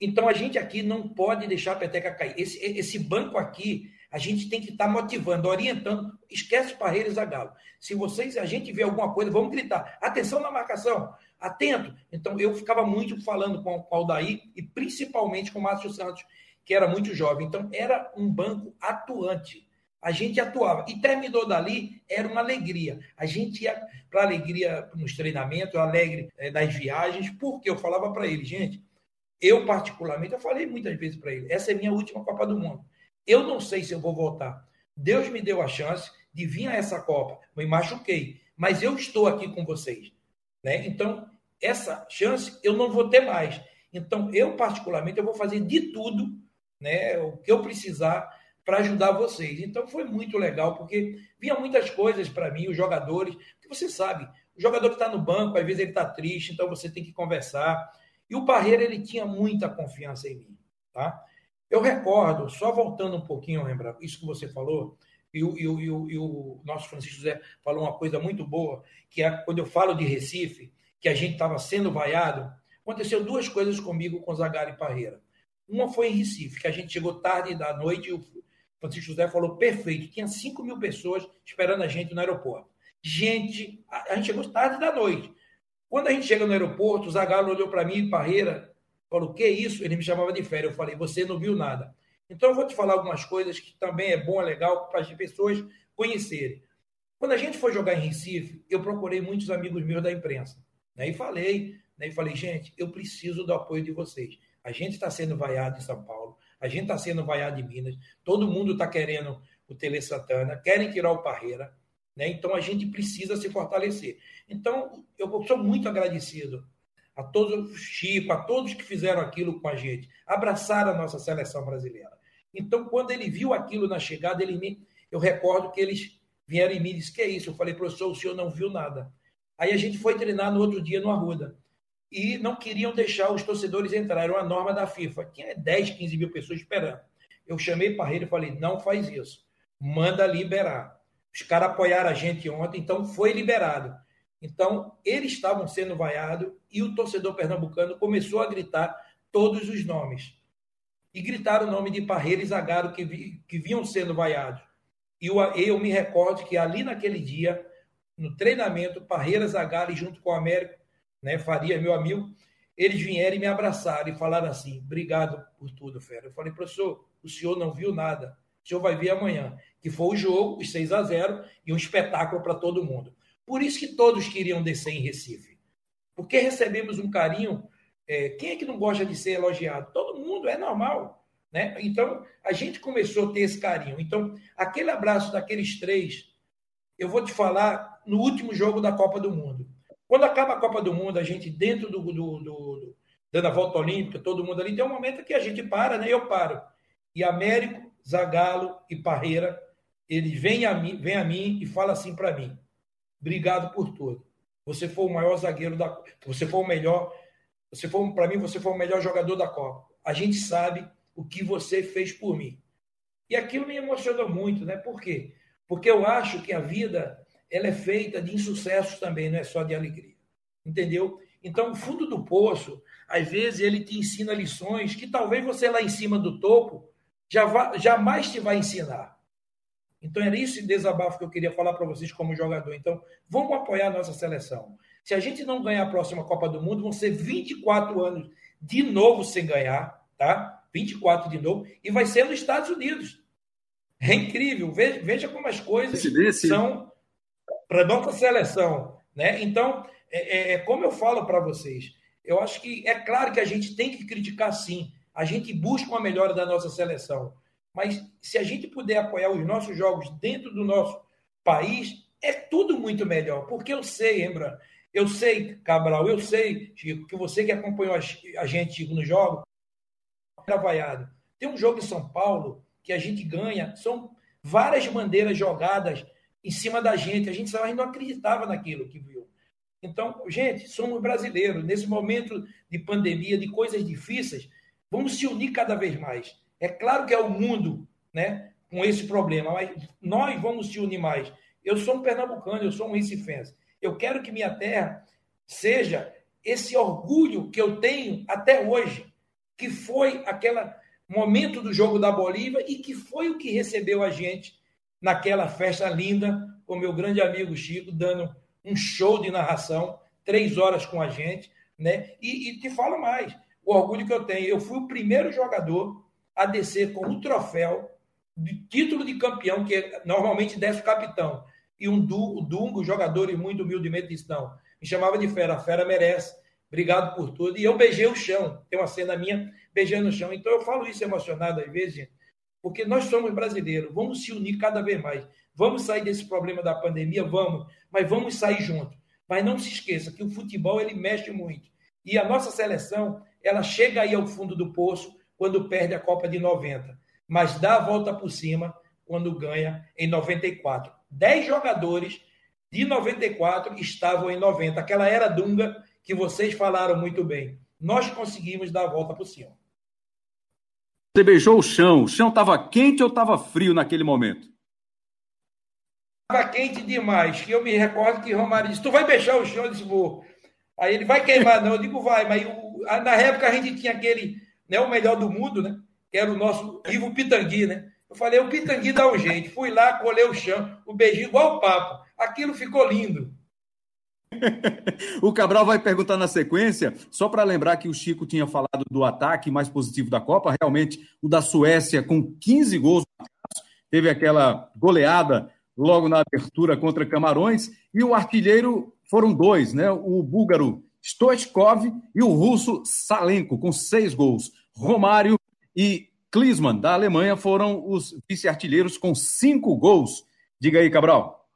Então a gente aqui não pode deixar a peteca cair. Esse, esse banco aqui, a gente tem que estar tá motivando, orientando. Esquece Parreira e Zagalo. Se vocês, a gente vê alguma coisa, vamos gritar. Atenção na marcação, atento. Então eu ficava muito falando com, com o Aldair e principalmente com o Márcio Santos, que era muito jovem. Então era um banco atuante. A gente atuava. E terminou dali, era uma alegria. A gente ia para alegria nos treinamentos, alegre é, nas viagens, porque eu falava para ele, gente, eu, particularmente, eu falei muitas vezes para ele: essa é minha última Copa do Mundo. Eu não sei se eu vou voltar. Deus me deu a chance de vir a essa Copa. Me machuquei, mas eu estou aqui com vocês. Né? Então, essa chance eu não vou ter mais. Então, eu, particularmente, eu vou fazer de tudo né, o que eu precisar para ajudar vocês. Então, foi muito legal, porque vinha muitas coisas para mim, os jogadores, que você sabe, o jogador que está no banco, às vezes ele está triste, então você tem que conversar. E o Parreira, ele tinha muita confiança em mim. Tá? Eu recordo, só voltando um pouquinho, lembra, isso que você falou, e o, e, o, e, o, e o, nosso Francisco José falou uma coisa muito boa, que é quando eu falo de Recife, que a gente estava sendo vaiado, aconteceu duas coisas comigo com Zagari e Parreira. Uma foi em Recife, que a gente chegou tarde da noite e o Francisco José falou perfeito, tinha 5 mil pessoas esperando a gente no aeroporto. Gente, a, a gente chegou tarde da noite. Quando a gente chega no aeroporto, o Zagallo olhou para mim, Parreira, falou: "Que isso?" Ele me chamava de férias. Eu falei: "Você não viu nada". Então eu vou te falar algumas coisas que também é bom, é legal para as pessoas conhecerem. Quando a gente foi jogar em Recife, eu procurei muitos amigos meus da imprensa, né? E falei, né? E falei: "Gente, eu preciso do apoio de vocês. A gente está sendo vaiado em São Paulo, a gente está sendo vaiado em Minas, todo mundo está querendo o Tele Santana, querem tirar o Parreira. Né? Então a gente precisa se fortalecer. Então eu sou muito agradecido a todos os Chico, a todos que fizeram aquilo com a gente, abraçaram a nossa seleção brasileira. Então quando ele viu aquilo na chegada, ele me, eu recordo que eles vieram em mim e disse que é isso. Eu falei professor, o senhor não viu nada. Aí a gente foi treinar no outro dia no Arruda e não queriam deixar os torcedores entrar. Era uma norma da FIFA. Tinha 10, 15 mil pessoas esperando. Eu chamei Parreira e falei: não faz isso. Manda liberar. Os caras apoiaram a gente ontem, então foi liberado. Então, eles estavam sendo vaiados e o torcedor pernambucano começou a gritar todos os nomes. E gritaram o nome de Parreira e Zagaro que, vi, que vinham sendo vaiados. E eu, eu me recordo que ali naquele dia, no treinamento, Parreira, Zagalo e junto com o Américo, né, Faria, meu amigo, eles vieram e me abraçaram e falaram assim: obrigado por tudo, Fera. Eu falei, professor, o senhor não viu nada. O senhor vai ver amanhã que foi o jogo, os 6 a 0 e um espetáculo para todo mundo. Por isso que todos queriam descer em Recife. Porque recebemos um carinho. É, quem é que não gosta de ser elogiado? Todo mundo, é normal. Né? Então, a gente começou a ter esse carinho. Então, aquele abraço daqueles três, eu vou te falar no último jogo da Copa do Mundo. Quando acaba a Copa do Mundo, a gente, dentro do, do, do dando a volta olímpica, todo mundo ali. Tem um momento que a gente para, né? Eu paro. E Américo, Zagalo e Parreira, eles vêm a mim, vêm a mim e fala assim para mim: obrigado por tudo. Você foi o maior zagueiro da, você foi o melhor, você foi para mim você foi o melhor jogador da Copa. A gente sabe o que você fez por mim. E aquilo me emocionou muito, né? Por quê? Porque eu acho que a vida ela é feita de insucessos também, não é só de alegria. Entendeu? Então, o fundo do poço, às vezes, ele te ensina lições que talvez você lá em cima do topo jamais te vai ensinar. Então, era esse desabafo que eu queria falar para vocês como jogador. Então, vamos apoiar a nossa seleção. Se a gente não ganhar a próxima Copa do Mundo, vão ser 24 anos de novo sem ganhar, tá? 24 de novo, e vai ser nos Estados Unidos. É incrível. Veja, veja como as coisas são para nossa seleção. Né? Então, é, é, é como eu falo para vocês, eu acho que é claro que a gente tem que criticar sim. A gente busca uma melhora da nossa seleção. Mas se a gente puder apoiar os nossos jogos dentro do nosso país, é tudo muito melhor. Porque eu sei, lembra? Eu sei, Cabral, eu sei, Chico, que você que acompanhou a gente Chico, no jogo, vaiado. Tem um jogo em São Paulo que a gente ganha, são várias bandeiras jogadas em cima da gente. A gente, gente não acreditava naquilo que viu. Então, gente, somos brasileiros. Nesse momento de pandemia, de coisas difíceis, vamos se unir cada vez mais. É claro que é o mundo né, com esse problema, mas nós vamos se unir mais. Eu sou um pernambucano, eu sou um recifense. Eu quero que minha terra seja esse orgulho que eu tenho até hoje, que foi aquele momento do jogo da Bolívia e que foi o que recebeu a gente naquela festa linda, com meu grande amigo Chico, dando um show de narração, três horas com a gente, né? E, e te falo mais, o orgulho que eu tenho, eu fui o primeiro jogador a descer com um troféu de título de campeão, que normalmente desce o capitão. E um du, o Dungo, jogador e muito humildemente disse, não, me chamava de fera, a fera merece, obrigado por tudo. E eu beijei o chão, tem uma cena minha beijando o chão. Então eu falo isso emocionado às vezes, gente, porque nós somos brasileiros, vamos se unir cada vez mais. Vamos sair desse problema da pandemia, vamos, mas vamos sair juntos. Mas não se esqueça que o futebol ele mexe muito. E a nossa seleção, ela chega aí ao fundo do poço quando perde a Copa de 90, mas dá a volta por cima quando ganha em 94. Dez jogadores de 94 estavam em 90. Aquela era Dunga que vocês falaram muito bem. Nós conseguimos dar a volta por cima. Você beijou o chão. O chão estava quente ou estava frio naquele momento? Estava quente demais. Que eu me recordo que Romário disse: Tu vai beijar o chão? Eu disse: Vou. Aí ele vai queimar, não. Eu digo: Vai. Mas na época a gente tinha aquele né, o melhor do mundo, né? Que era o nosso Ivo Pitangui, né? Eu falei, o Pitangui dá um jeito. Fui lá, colei o chão, o beijinho igual o papo. Aquilo ficou lindo. o Cabral vai perguntar na sequência, só para lembrar que o Chico tinha falado do ataque mais positivo da Copa, realmente o da Suécia com 15 gols, teve aquela goleada logo na abertura contra Camarões, e o artilheiro foram dois, né? O búlgaro Stoichkov e o russo Salenko, com seis gols. Romário e Klinsmann, da Alemanha, foram os vice-artilheiros com cinco gols. Diga aí, Cabral.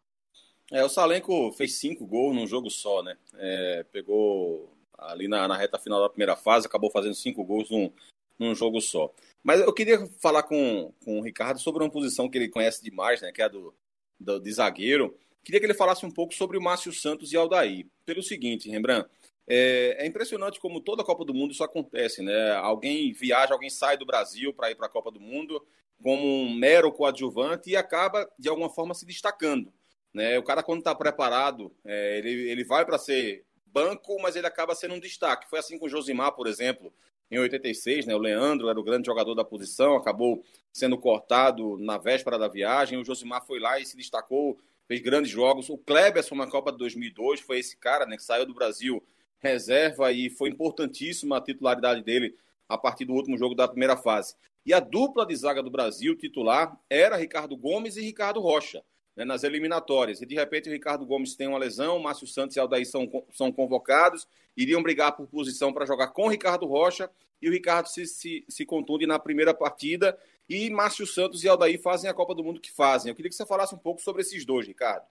É, o Salenko fez cinco gols num jogo só, né? É, pegou ali na, na, reta final da primeira fase, acabou fazendo cinco gols num, num jogo só. Mas eu queria falar com, com o Ricardo sobre uma posição que ele conhece demais, né? Que é a do, do de zagueiro. Queria que ele falasse um pouco sobre o Márcio Santos e Aldair. Pelo seguinte, Rembrandt, é, é, impressionante como toda a Copa do Mundo isso acontece, né? Alguém viaja, alguém sai do Brasil para ir para a Copa do Mundo como um mero coadjuvante e acaba, de alguma forma, se destacando. Né? O cara, quando está preparado, é, ele, ele vai para ser banco, mas ele acaba sendo um destaque. Foi assim com o Josimar, por exemplo, em 86, né? O Leandro era o grande jogador da posição, acabou sendo cortado na véspera da viagem. O Josimar foi lá e se destacou, fez grandes jogos. O Kleberson na Copa de 2002 foi esse cara, né? Que saiu do Brasil reserva e foi importantíssima a titularidade dele a partir do último jogo da primeira fase. E a dupla de zaga do Brasil titular era Ricardo Gomes e Ricardo Rocha, né, nas eliminatórias. E de repente o Ricardo Gomes tem uma lesão, Márcio Santos e Aldair são, são convocados, iriam brigar por posição para jogar com Ricardo Rocha, e o Ricardo se, se, se contunde na primeira partida, e Márcio Santos e Aldair fazem a Copa do Mundo que fazem. Eu queria que você falasse um pouco sobre esses dois, Ricardo.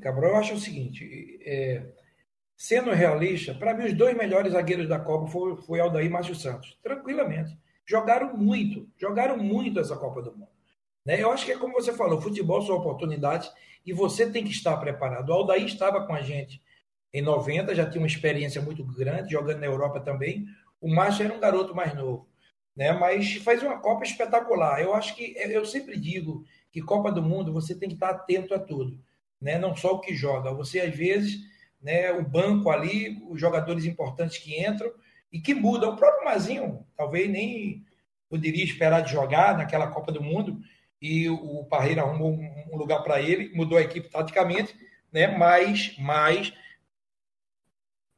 Cabral, eu acho o seguinte: é, sendo realista, para mim os dois melhores zagueiros da Copa foi, foi Aldair e Márcio Santos. Tranquilamente. Jogaram muito, jogaram muito essa Copa do Mundo. Né? Eu acho que é como você falou, futebol são oportunidades e você tem que estar preparado. O Aldair estava com a gente em 90, já tinha uma experiência muito grande, jogando na Europa também. O Márcio era um garoto mais novo, né? mas faz uma Copa espetacular. Eu acho que, eu sempre digo que Copa do Mundo você tem que estar atento a tudo, né? não só o que joga. Você, às vezes, né, o banco ali, os jogadores importantes que entram e que mudam. O próprio Mazinho, talvez nem poderia esperar de jogar naquela Copa do Mundo, e o Parreira arrumou um lugar para ele, mudou a equipe taticamente, né? mas, mas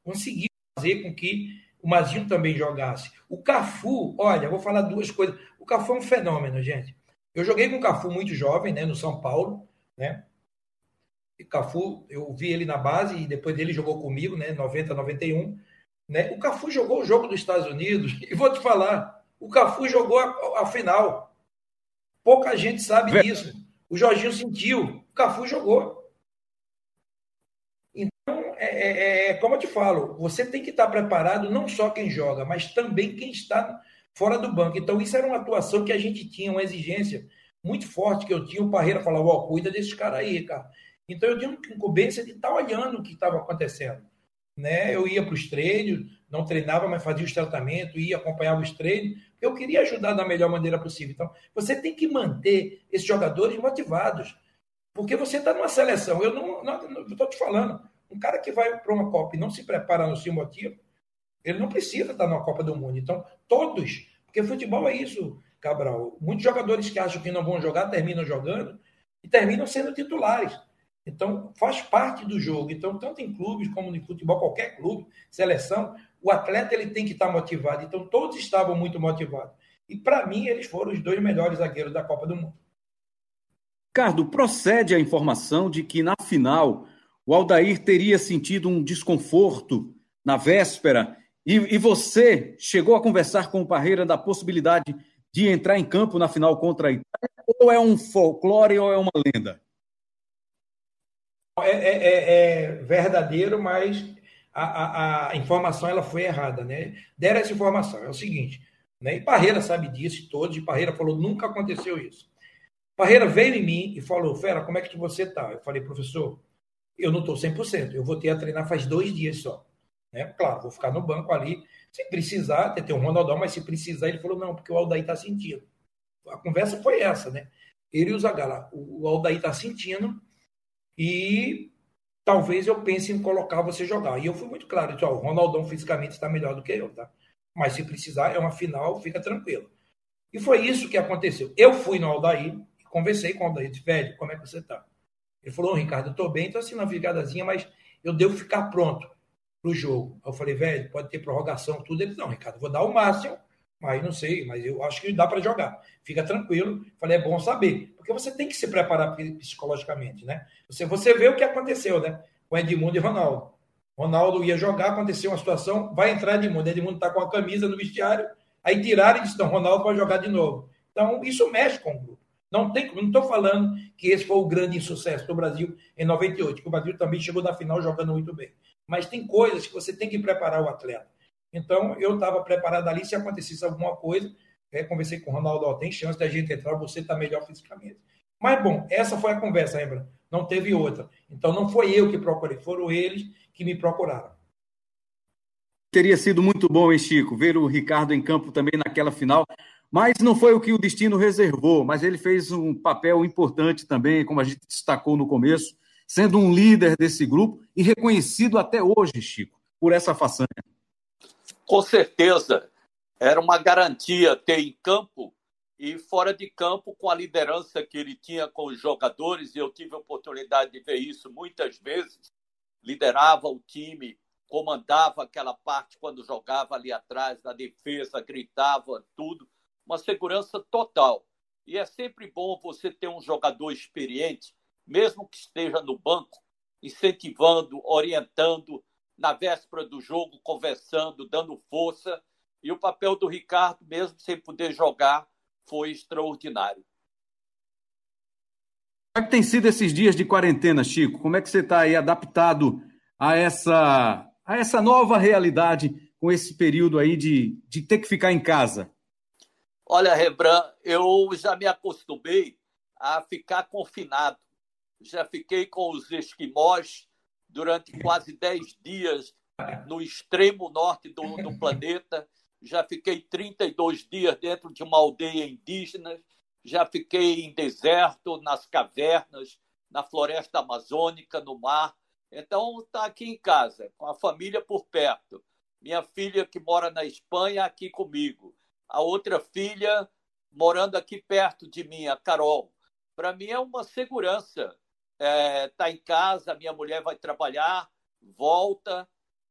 conseguiu fazer com que o Mazinho também jogasse. O Cafu, olha, vou falar duas coisas. O Cafu é um fenômeno, gente. Eu joguei com o Cafu muito jovem, né, no São Paulo, né? E Cafu, eu vi ele na base e depois dele jogou comigo, né, 90, 91, né? O Cafu jogou o jogo dos Estados Unidos e vou te falar, o Cafu jogou a, a final. Pouca gente sabe disso. O Jorginho sentiu, o Cafu jogou. É, é, é, é, como eu te falo, você tem que estar preparado, não só quem joga, mas também quem está fora do banco. Então, isso era uma atuação que a gente tinha, uma exigência muito forte que eu tinha. O Parreira falava, ó, oh, cuida desses caras aí, cara. Então, eu tinha uma incumbência de estar olhando o que estava acontecendo. Né? Eu ia para os treinos, não treinava, mas fazia os tratamentos, ia, acompanhava os treinos, eu queria ajudar da melhor maneira possível. Então, você tem que manter esses jogadores motivados, porque você está numa seleção. Eu não estou te falando, um cara que vai para uma Copa e não se prepara, não se motiva, ele não precisa estar na Copa do Mundo. Então, todos, porque futebol é isso, Cabral. Muitos jogadores que acham que não vão jogar terminam jogando e terminam sendo titulares. Então, faz parte do jogo. Então, tanto em clubes como em futebol, qualquer clube, seleção, o atleta ele tem que estar motivado. Então, todos estavam muito motivados. E, para mim, eles foram os dois melhores zagueiros da Copa do Mundo. Ricardo, procede a informação de que na final o Aldair teria sentido um desconforto na véspera e, e você chegou a conversar com o Parreira da possibilidade de entrar em campo na final contra a Itália? Ou é um folclore ou é uma lenda? É, é, é, é verdadeiro, mas a, a, a, informação ela foi errada, né? Deram essa informação, é o seguinte, né? E Parreira sabe disso, todos, e Parreira falou, nunca aconteceu isso. Parreira veio em mim e falou, Fera, como é que você tá? Eu falei, professor, eu não estou 100%, eu vou ter a treinar faz dois dias só. Né? Claro, vou ficar no banco ali, se precisar, ter um Ronaldão, mas se precisar, ele falou, não, porque o Aldair está sentindo. A conversa foi essa, né? Ele e o Zagala, o Aldair está sentindo e talvez eu pense em colocar você jogar. E eu fui muito claro, disse, o Ronaldão fisicamente está melhor do que eu, tá? Mas se precisar, é uma final, fica tranquilo. E foi isso que aconteceu. Eu fui no Aldair, conversei com o Aldair, disse, velho, como é que você está? Ele falou, Ricardo, eu estou bem, estou assim na vigadazinha, mas eu devo ficar pronto para o jogo. Eu falei, velho, pode ter prorrogação, tudo. Ele, não, Ricardo, vou dar o máximo, mas não sei, mas eu acho que dá para jogar. Fica tranquilo. Falei, é bom saber, porque você tem que se preparar psicologicamente, né? Você, você vê o que aconteceu, né? Com Edmundo e Ronaldo. Ronaldo ia jogar, aconteceu uma situação, vai entrar Edmundo. Edmundo está com a camisa no vestiário, aí tiraram e disse, não, Ronaldo vai jogar de novo. Então, isso mexe com o grupo. Não tem, não estou falando que esse foi o grande insucesso do Brasil em 98, que o Brasil também chegou na final jogando muito bem. Mas tem coisas que você tem que preparar o atleta. Então, eu estava preparado ali, se acontecesse alguma coisa, é, conversei com o Ronaldo, ó, tem chance da gente entrar, você está melhor fisicamente. Mas, bom, essa foi a conversa, lembra? Não teve outra. Então, não foi eu que procurei, foram eles que me procuraram. Teria sido muito bom, hein, Chico, ver o Ricardo em campo também naquela final, mas não foi o que o destino reservou, mas ele fez um papel importante também, como a gente destacou no começo, sendo um líder desse grupo e reconhecido até hoje, Chico, por essa façanha com certeza era uma garantia ter em campo e fora de campo com a liderança que ele tinha com os jogadores, e eu tive a oportunidade de ver isso muitas vezes. Liderava o time, comandava aquela parte quando jogava ali atrás da defesa, gritava tudo, uma segurança total. E é sempre bom você ter um jogador experiente, mesmo que esteja no banco, incentivando, orientando, na véspera do jogo, conversando, dando força. E o papel do Ricardo, mesmo sem poder jogar, foi extraordinário. Como é que tem sido esses dias de quarentena, Chico? Como é que você está aí adaptado a essa a essa nova realidade com esse período aí de, de ter que ficar em casa? Olha, Rembrandt, eu já me acostumei a ficar confinado. Já fiquei com os esquimós durante quase 10 dias no extremo norte do, do planeta. Já fiquei 32 dias dentro de uma aldeia indígena. Já fiquei em deserto, nas cavernas, na floresta amazônica, no mar. Então, está aqui em casa, com a família por perto. Minha filha, que mora na Espanha, aqui comigo. A outra filha, morando aqui perto de mim, a Carol para mim é uma segurança. É, tá em casa, minha mulher vai trabalhar, volta.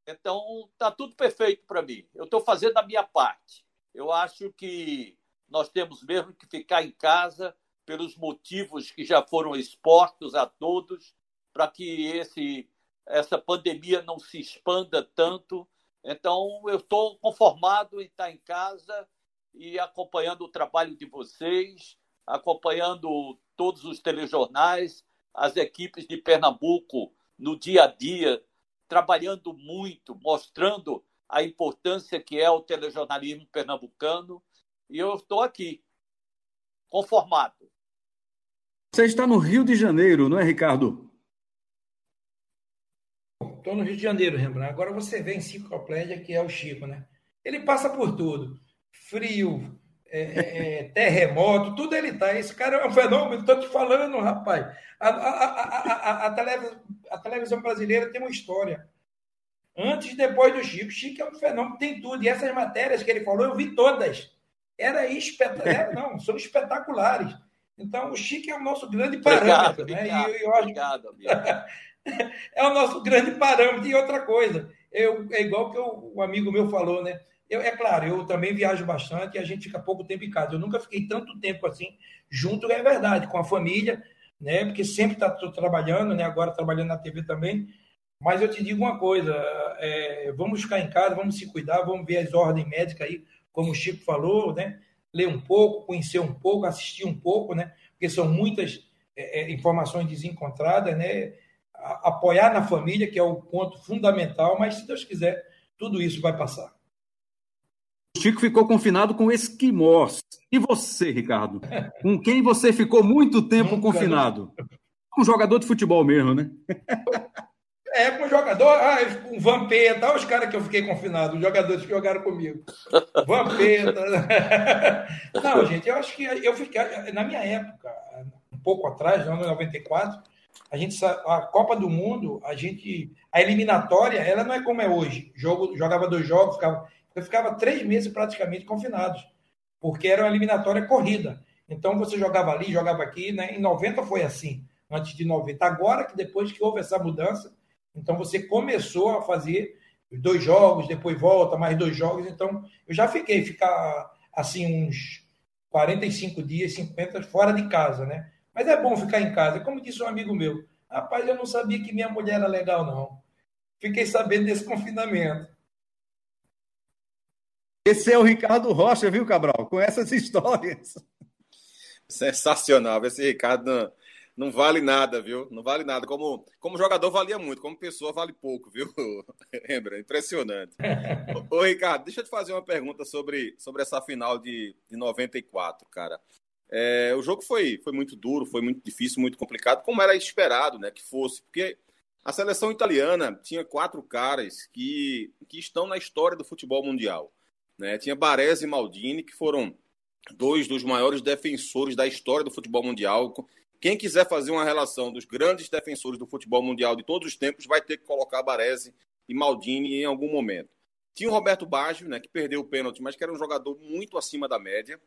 Então, está tudo perfeito para mim. Eu estou fazendo a minha parte. Eu acho que nós temos mesmo que ficar em casa pelos motivos que já foram expostos a todos, para que esse, essa pandemia não se expanda tanto. Então, eu estou conformado em estar em casa e acompanhando o trabalho de vocês, acompanhando todos os telejornais, as equipes de Pernambuco no dia a dia, trabalhando muito, mostrando a importância que é o telejornalismo pernambucano. E eu estou aqui, conformado. Você está no Rio de Janeiro, não é, Ricardo? Estou no Rio de Janeiro, Rembrandt. Agora você vê em enciclopédia que é o Chico, né? Ele passa por tudo. Frio, é, é, é, terremoto, tudo ele tá. Esse cara é um fenômeno, estou te falando, rapaz. A, a, a, a, televisão, a televisão brasileira tem uma história. Antes e depois do Chico. Chico é um fenômeno, tem tudo. E essas matérias que ele falou, eu vi todas. Era espetacular, não, são espetaculares. Então, o Chico é o nosso grande parâmetro. Obrigado, né? obrigado, e eu, eu acho... obrigado é o nosso grande parâmetro. E outra coisa, eu, é igual que eu, o amigo meu falou, né? Eu, é claro, eu também viajo bastante e a gente fica pouco tempo em casa. Eu nunca fiquei tanto tempo assim junto, é verdade, com a família, né? Porque sempre está trabalhando, né? Agora trabalhando na TV também. Mas eu te digo uma coisa: é, vamos ficar em casa, vamos se cuidar, vamos ver as ordens médicas aí, como o Chico falou, né? Ler um pouco, conhecer um pouco, assistir um pouco, né? Porque são muitas é, é informações desencontradas, né? apoiar na família, que é o ponto fundamental, mas se Deus quiser, tudo isso vai passar. Chico ficou confinado com esquimós. E você, Ricardo? Com quem você ficou muito tempo Nunca, confinado? Com um jogador de futebol mesmo, né? É, com jogador, ah, com Vampeta, os caras que eu fiquei confinado, os jogadores que jogaram comigo. Vampeta. Não, gente, eu acho que eu fiquei, na minha época, um pouco atrás, no ano 94, a gente a Copa do Mundo, a gente a eliminatória, ela não é como é hoje. Jogo, jogava dois jogos, ficava eu ficava três meses praticamente confinados, porque era uma eliminatória corrida. Então você jogava ali, jogava aqui, né? Em 90 foi assim, antes de 90. Agora que depois que houve essa mudança, então você começou a fazer dois jogos, depois volta, mais dois jogos. Então eu já fiquei ficar assim uns 45 dias, 50 fora de casa, né? Mas é bom ficar em casa. Como disse um amigo meu, rapaz, eu não sabia que minha mulher era legal, não. Fiquei sabendo desse confinamento. Esse é o Ricardo Rocha, viu, Cabral? Com essas histórias. Sensacional. Esse Ricardo não, não vale nada, viu? Não vale nada. Como, como jogador valia muito, como pessoa vale pouco, viu? Lembra? Impressionante. ô, ô, Ricardo, deixa eu te fazer uma pergunta sobre, sobre essa final de, de 94, cara. É, o jogo foi, foi muito duro, foi muito difícil, muito complicado, como era esperado né, que fosse, porque a seleção italiana tinha quatro caras que, que estão na história do futebol mundial. Né? Tinha Baresi e Maldini, que foram dois dos maiores defensores da história do futebol mundial. Quem quiser fazer uma relação dos grandes defensores do futebol mundial de todos os tempos vai ter que colocar Baresi e Maldini em algum momento. Tinha o Roberto Baggio, né, que perdeu o pênalti, mas que era um jogador muito acima da média.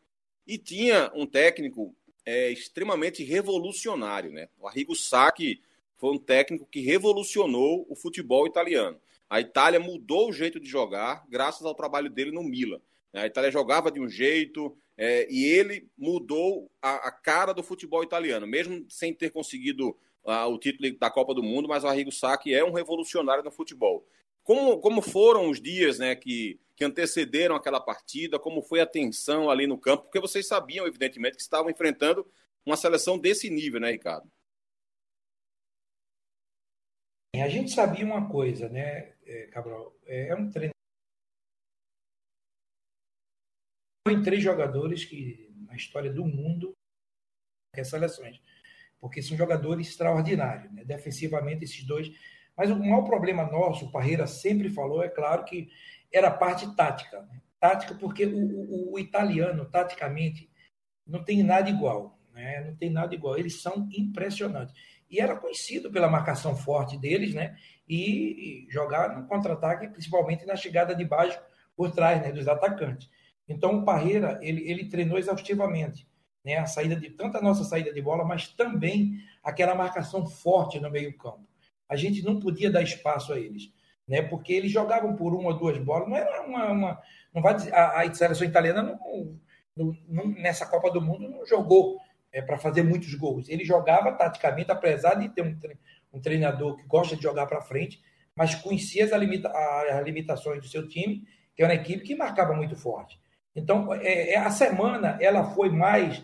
E tinha um técnico é, extremamente revolucionário. Né? O Arrigo Sacchi foi um técnico que revolucionou o futebol italiano. A Itália mudou o jeito de jogar graças ao trabalho dele no Milan. A Itália jogava de um jeito é, e ele mudou a, a, cara do futebol italiano, mesmo sem ter conseguido uh, o título da Copa do Mundo, mas o Arrigo Sacchi é um revolucionário no futebol. Como, como foram os dias né, que, que antecederam aquela partida? Como foi a tensão ali no campo? Porque vocês sabiam, evidentemente, que estavam enfrentando uma seleção desse nível, né, Ricardo? A gente sabia uma coisa, né? É, Cabral, é, é um treino em três jogadores que na história do mundo que seleções, porque são jogadores extraordinários, né? defensivamente esses dois. Mas o maior problema nosso, o Parreira sempre falou, é claro que era a parte tática, né? tática porque o, o, o, italiano taticamente não tem nada igual, né? Não tem nada igual. Eles são impressionantes e era conhecido pela marcação forte deles, né? E jogar no contra-ataque, principalmente na chegada de baixo por trás, né? Dos atacantes. Então, o Parreira, ele, ele treinou exaustivamente né, a saída de tanto a nossa saída de bola, mas também aquela marcação forte no meio-campo. A gente não podia dar espaço a eles, né, porque eles jogavam por uma ou duas bolas, não era uma. uma não vai dizer, a, a seleção italiana não, não, não, nessa Copa do Mundo não jogou é, para fazer muitos gols. Ele jogava taticamente, apesar de ter um, um treinador que gosta de jogar para frente, mas conhecia as, limita, as limitações do seu time, que é uma equipe que marcava muito forte. Então, é, é, a semana ela foi mais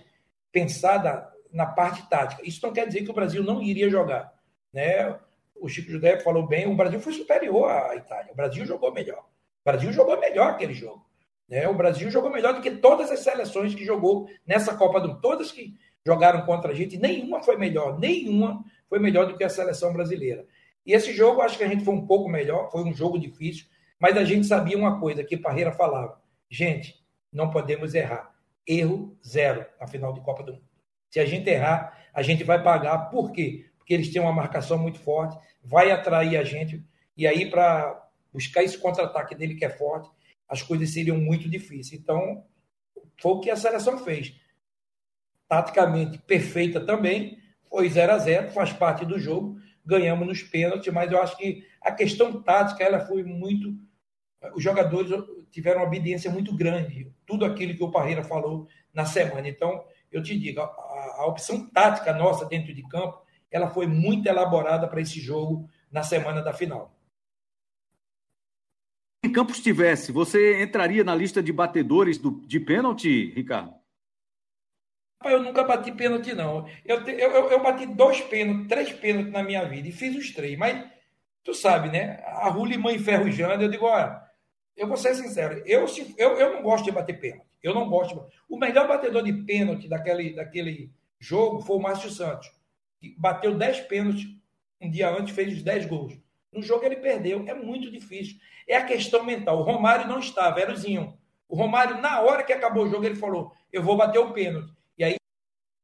pensada na parte tática. Isso não quer dizer que o Brasil não iria jogar. Né? O Chico Judé falou bem, o Brasil foi superior à Itália. O Brasil jogou melhor. O Brasil jogou melhor aquele jogo. Né? O Brasil jogou melhor do que todas as seleções que jogou nessa Copa do Mundo. Todas que jogaram contra a gente, nenhuma foi melhor. Nenhuma foi melhor do que a seleção brasileira. E esse jogo, acho que a gente foi um pouco melhor. Foi um jogo difícil. Mas a gente sabia uma coisa que Parreira falava. Gente, não podemos errar. Erro zero na final de Copa do Mundo. Se a gente errar, a gente vai pagar. Por quê? Porque eles têm uma marcação muito forte, vai atrair a gente. E aí, para buscar esse contra-ataque dele que é forte, as coisas seriam muito difíceis. Então, foi o que a seleção fez. Taticamente perfeita também, foi 0 a 0 faz parte do jogo, ganhamos nos pênaltis, mas eu acho que a questão tática ela foi muito. Os jogadores tiveram uma obediência muito grande, tudo aquilo que o Parreira falou na semana. Então, eu te digo, a, a opção tática nossa dentro de campo, ela foi muito elaborada para esse jogo na semana da final. Se Campos estivesse, você entraria na lista de batedores do, de pênalti, Ricardo? Eu nunca bati pênalti, não. Eu, eu, eu, bati dois pênaltis, três pênaltis na minha vida e fiz os três. Mas tu sabe, né? A Rulimã enferrujando, eu digo, olha, eu vou ser sincero, eu, eu, eu não gosto de bater pênalti. Eu não gosto. De... O melhor batedor de pênalti daquele, daquele jogo foi o Márcio Santos, que bateu 10 pênaltis um dia antes, fez os 10 gols. No jogo ele perdeu. É muito difícil. É a questão mental. O Romário não estava, era o Zinho. O Romário, na hora que acabou o jogo, ele falou: Eu vou bater o pênalti.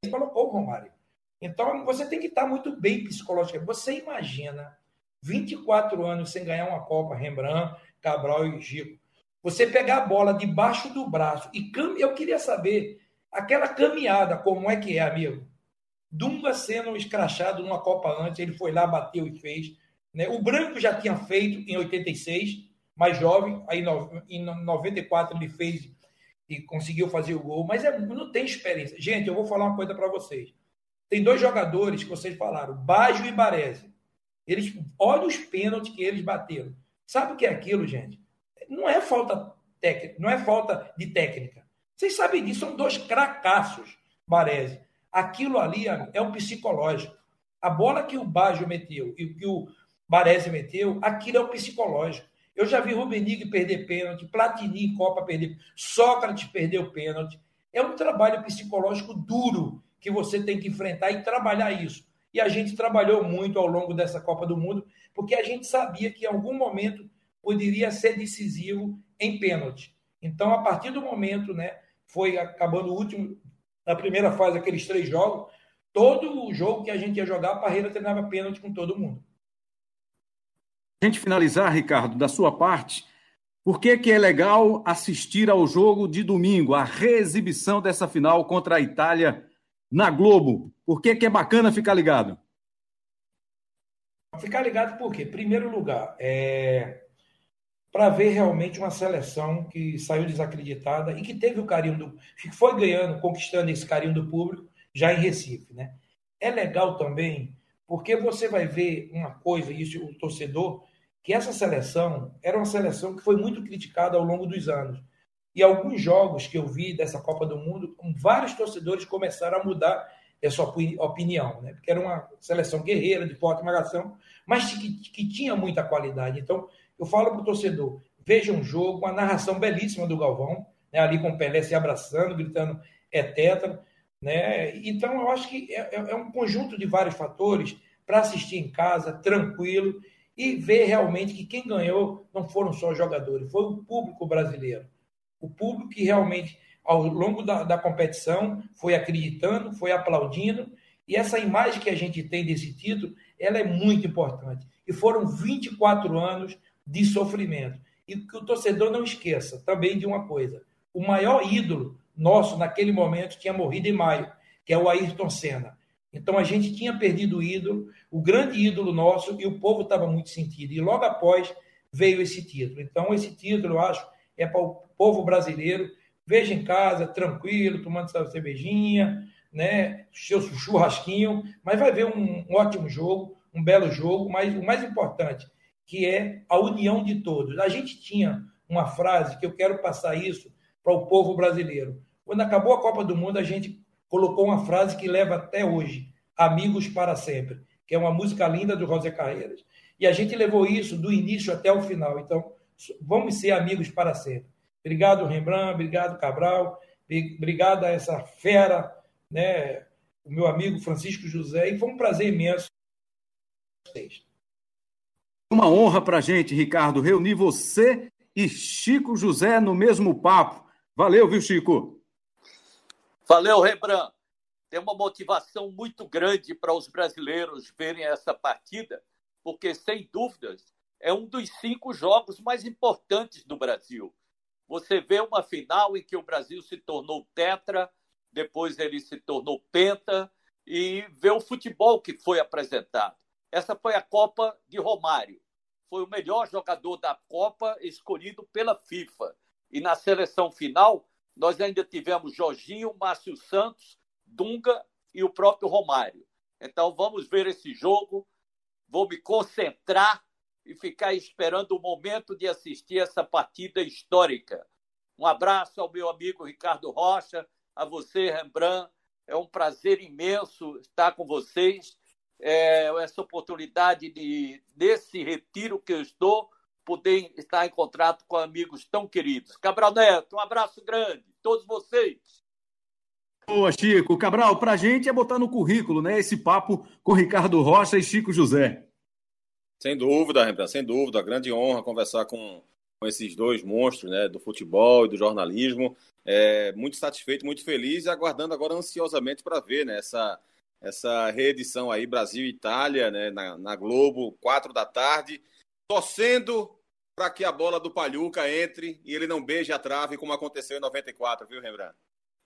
Colocou o Romário. Então você tem que estar muito bem psicologicamente. Você imagina 24 anos sem ganhar uma Copa, Rembrandt, Cabral e Gico. Você pegar a bola debaixo do braço e cam... eu queria saber aquela caminhada, como é que é, amigo? Dunga sendo escrachado numa Copa antes, ele foi lá, bateu e fez. Né? O Branco já tinha feito em 86, mais jovem, aí em 94 ele fez e conseguiu fazer o gol, mas é, não tem experiência. Gente, eu vou falar uma coisa para vocês. Tem dois jogadores que vocês falaram, Baggio e Baresi. Eles, olha os pênaltis que eles bateram. Sabe o que é aquilo, gente? Não é falta técnica, não é falta de técnica. Vocês sabem disso, são dois cracassos, Baresi. Aquilo ali é o psicológico. A bola que o Baggio meteu e que o Baresi meteu, aquilo é o psicológico. Eu já vi Rubenig perder pênalti, Platini em Copa perder, Sócrates perdeu pênalti. É um trabalho psicológico duro que você tem que enfrentar e trabalhar isso. E a gente trabalhou muito ao longo dessa Copa do Mundo porque a gente sabia que em algum momento poderia ser decisivo em pênalti. Então, a partir do momento, né, foi acabando o último, na primeira fase, aqueles três jogos, todo o jogo que a gente ia jogar, a Parreira treinava pênalti com todo mundo. A gente finalizar, Ricardo, da sua parte, por que, que é legal assistir ao jogo de domingo, a reexibição dessa final contra a Itália na Globo? Por que, que é bacana ficar ligado? Ficar ligado por quê? Primeiro lugar, é para ver realmente uma seleção que saiu desacreditada e que teve o carinho do. que foi ganhando, conquistando esse carinho do público já em Recife. Né? É legal também, porque você vai ver uma coisa, isso o torcedor, que essa seleção era uma seleção que foi muito criticada ao longo dos anos. E alguns jogos que eu vi dessa Copa do Mundo, vários torcedores começaram a mudar essa opinião, né? porque era uma seleção guerreira, de forte marcação, mas que, que tinha muita qualidade. Então, Eu falo para o torcedor, veja um jogo, uma narração belíssima do Galvão, né, ali com o Pelé se abraçando, gritando é tetra. Né? Então, eu acho que é, é, é um conjunto de vários fatores para assistir em casa, tranquilo, e ver realmente que quem ganhou não foram só os jogadores, foi o público brasileiro. O público que realmente, ao longo da, da competição, foi acreditando, foi aplaudindo, e essa imagem que a gente tem desse título, ela é muito importante. E foram 24 anos de sofrimento. E que o torcedor não esqueça também de uma coisa: o maior ídolo nosso naquele momento tinha morrido em maio, que é o Ayrton Senna. Então a gente tinha perdido o ídolo, o grande ídolo nosso, e o povo estava muito sentido. E logo após veio esse título. Então esse título, eu acho, é para o povo brasileiro. Veja em casa, tranquilo, tomando sua cervejinha, né, seu churrasquinho, mas vai ver um, um ótimo jogo, um belo jogo, mas o mais importante, que é a união de todos. A gente tinha uma frase que eu quero passar isso para o povo brasileiro. Quando acabou a Copa do Mundo, a gente colocou uma frase que leva até hoje: Amigos para sempre, que é uma música linda do José Carreiras. E a gente levou isso do início até o final. Então, vamos ser amigos para sempre. Obrigado, Rembrandt, obrigado, Cabral, obrigado a essa fera, né, o meu amigo Francisco José, e foi um prazer imenso. Uma honra para a gente, Ricardo, reunir você e Chico José no mesmo papo. Valeu, viu, Chico? Valeu, Rembrandt. Tem uma motivação muito grande para os brasileiros verem essa partida, porque, sem dúvidas, é um dos cinco jogos mais importantes do Brasil. Você vê uma final em que o Brasil se tornou tetra, depois ele se tornou penta, e vê o futebol que foi apresentado. Essa foi a Copa de Romário. Foi o melhor jogador da Copa escolhido pela FIFA. E na seleção final, nós ainda tivemos Jorginho, Márcio Santos, Dunga e o próprio Romário. Então vamos ver esse jogo. Vou me concentrar e ficar esperando o momento de assistir essa partida histórica. Um abraço ao meu amigo Ricardo Rocha, a você, Rembrandt. É um prazer imenso estar com vocês. É, essa oportunidade de, nesse retiro que eu estou, poder estar em contato com amigos tão queridos. Cabral Neto, um abraço grande, todos vocês. Boa, Chico. Cabral, para a gente é botar no currículo, né? Esse papo com Ricardo Rocha e Chico José. Sem dúvida, Rembrandt, sem dúvida. Grande honra conversar com, com esses dois monstros né, do futebol e do jornalismo. É, muito satisfeito, muito feliz e aguardando agora ansiosamente para ver né, essa, essa reedição aí, Brasil e Itália, né, na, na Globo, quatro da tarde torcendo para que a bola do Palhuca entre e ele não beije a trave, como aconteceu em 94, viu, Rembrandt?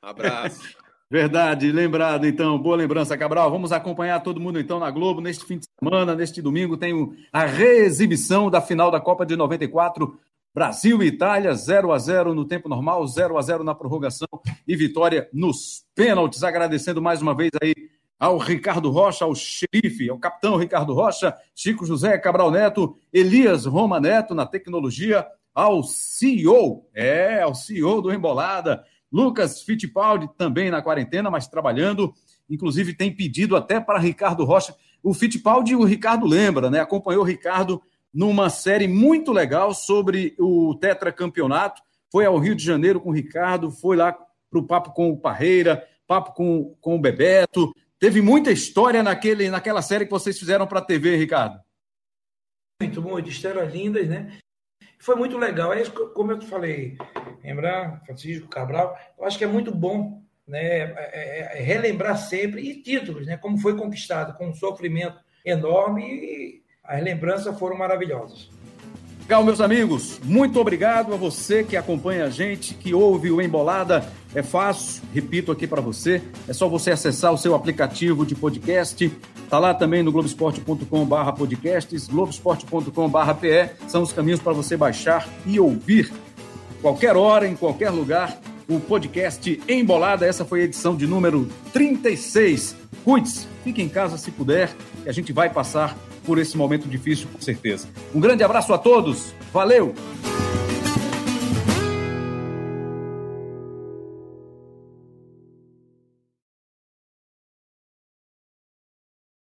Abraço. Verdade, lembrado então, boa lembrança, Cabral. Vamos acompanhar todo mundo então na Globo neste fim de semana, neste domingo tem a reexibição da final da Copa de 94, Brasil e Itália, 0 a 0 no tempo normal, 0 a 0 na prorrogação e vitória nos pênaltis. Agradecendo mais uma vez aí ao Ricardo Rocha, ao xerife, ao capitão Ricardo Rocha, Chico José Cabral Neto, Elias Roma Neto na tecnologia, ao CEO, é, ao CEO do Embolada, Lucas Fittipaldi também na quarentena, mas trabalhando, inclusive tem pedido até para Ricardo Rocha. O Fittipaldi, o Ricardo lembra, né? Acompanhou o Ricardo numa série muito legal sobre o tetracampeonato. Foi ao Rio de Janeiro com o Ricardo, foi lá para o papo com o Parreira, papo com, com o Bebeto, Teve muita história naquele, naquela série que vocês fizeram para a TV, Ricardo. Muito bom, de histórias lindas, né? Foi muito legal. É isso, como eu te falei, lembrar, Francisco Cabral, eu acho que é muito bom né, é, é, é relembrar sempre, e títulos, né, como foi conquistado, com um sofrimento enorme, e as lembranças foram maravilhosas. Legal, meus amigos. Muito obrigado a você que acompanha a gente, que ouve o Embolada. É fácil, repito aqui para você, é só você acessar o seu aplicativo de podcast. Tá lá também no globesport.com/barra podcasts, globesport.com/barra pe. São os caminhos para você baixar e ouvir qualquer hora, em qualquer lugar, o podcast Embolada. Essa foi a edição de número 36. Cuide-se, fique em casa se puder, que a gente vai passar por esse momento difícil, com certeza. Um grande abraço a todos, valeu!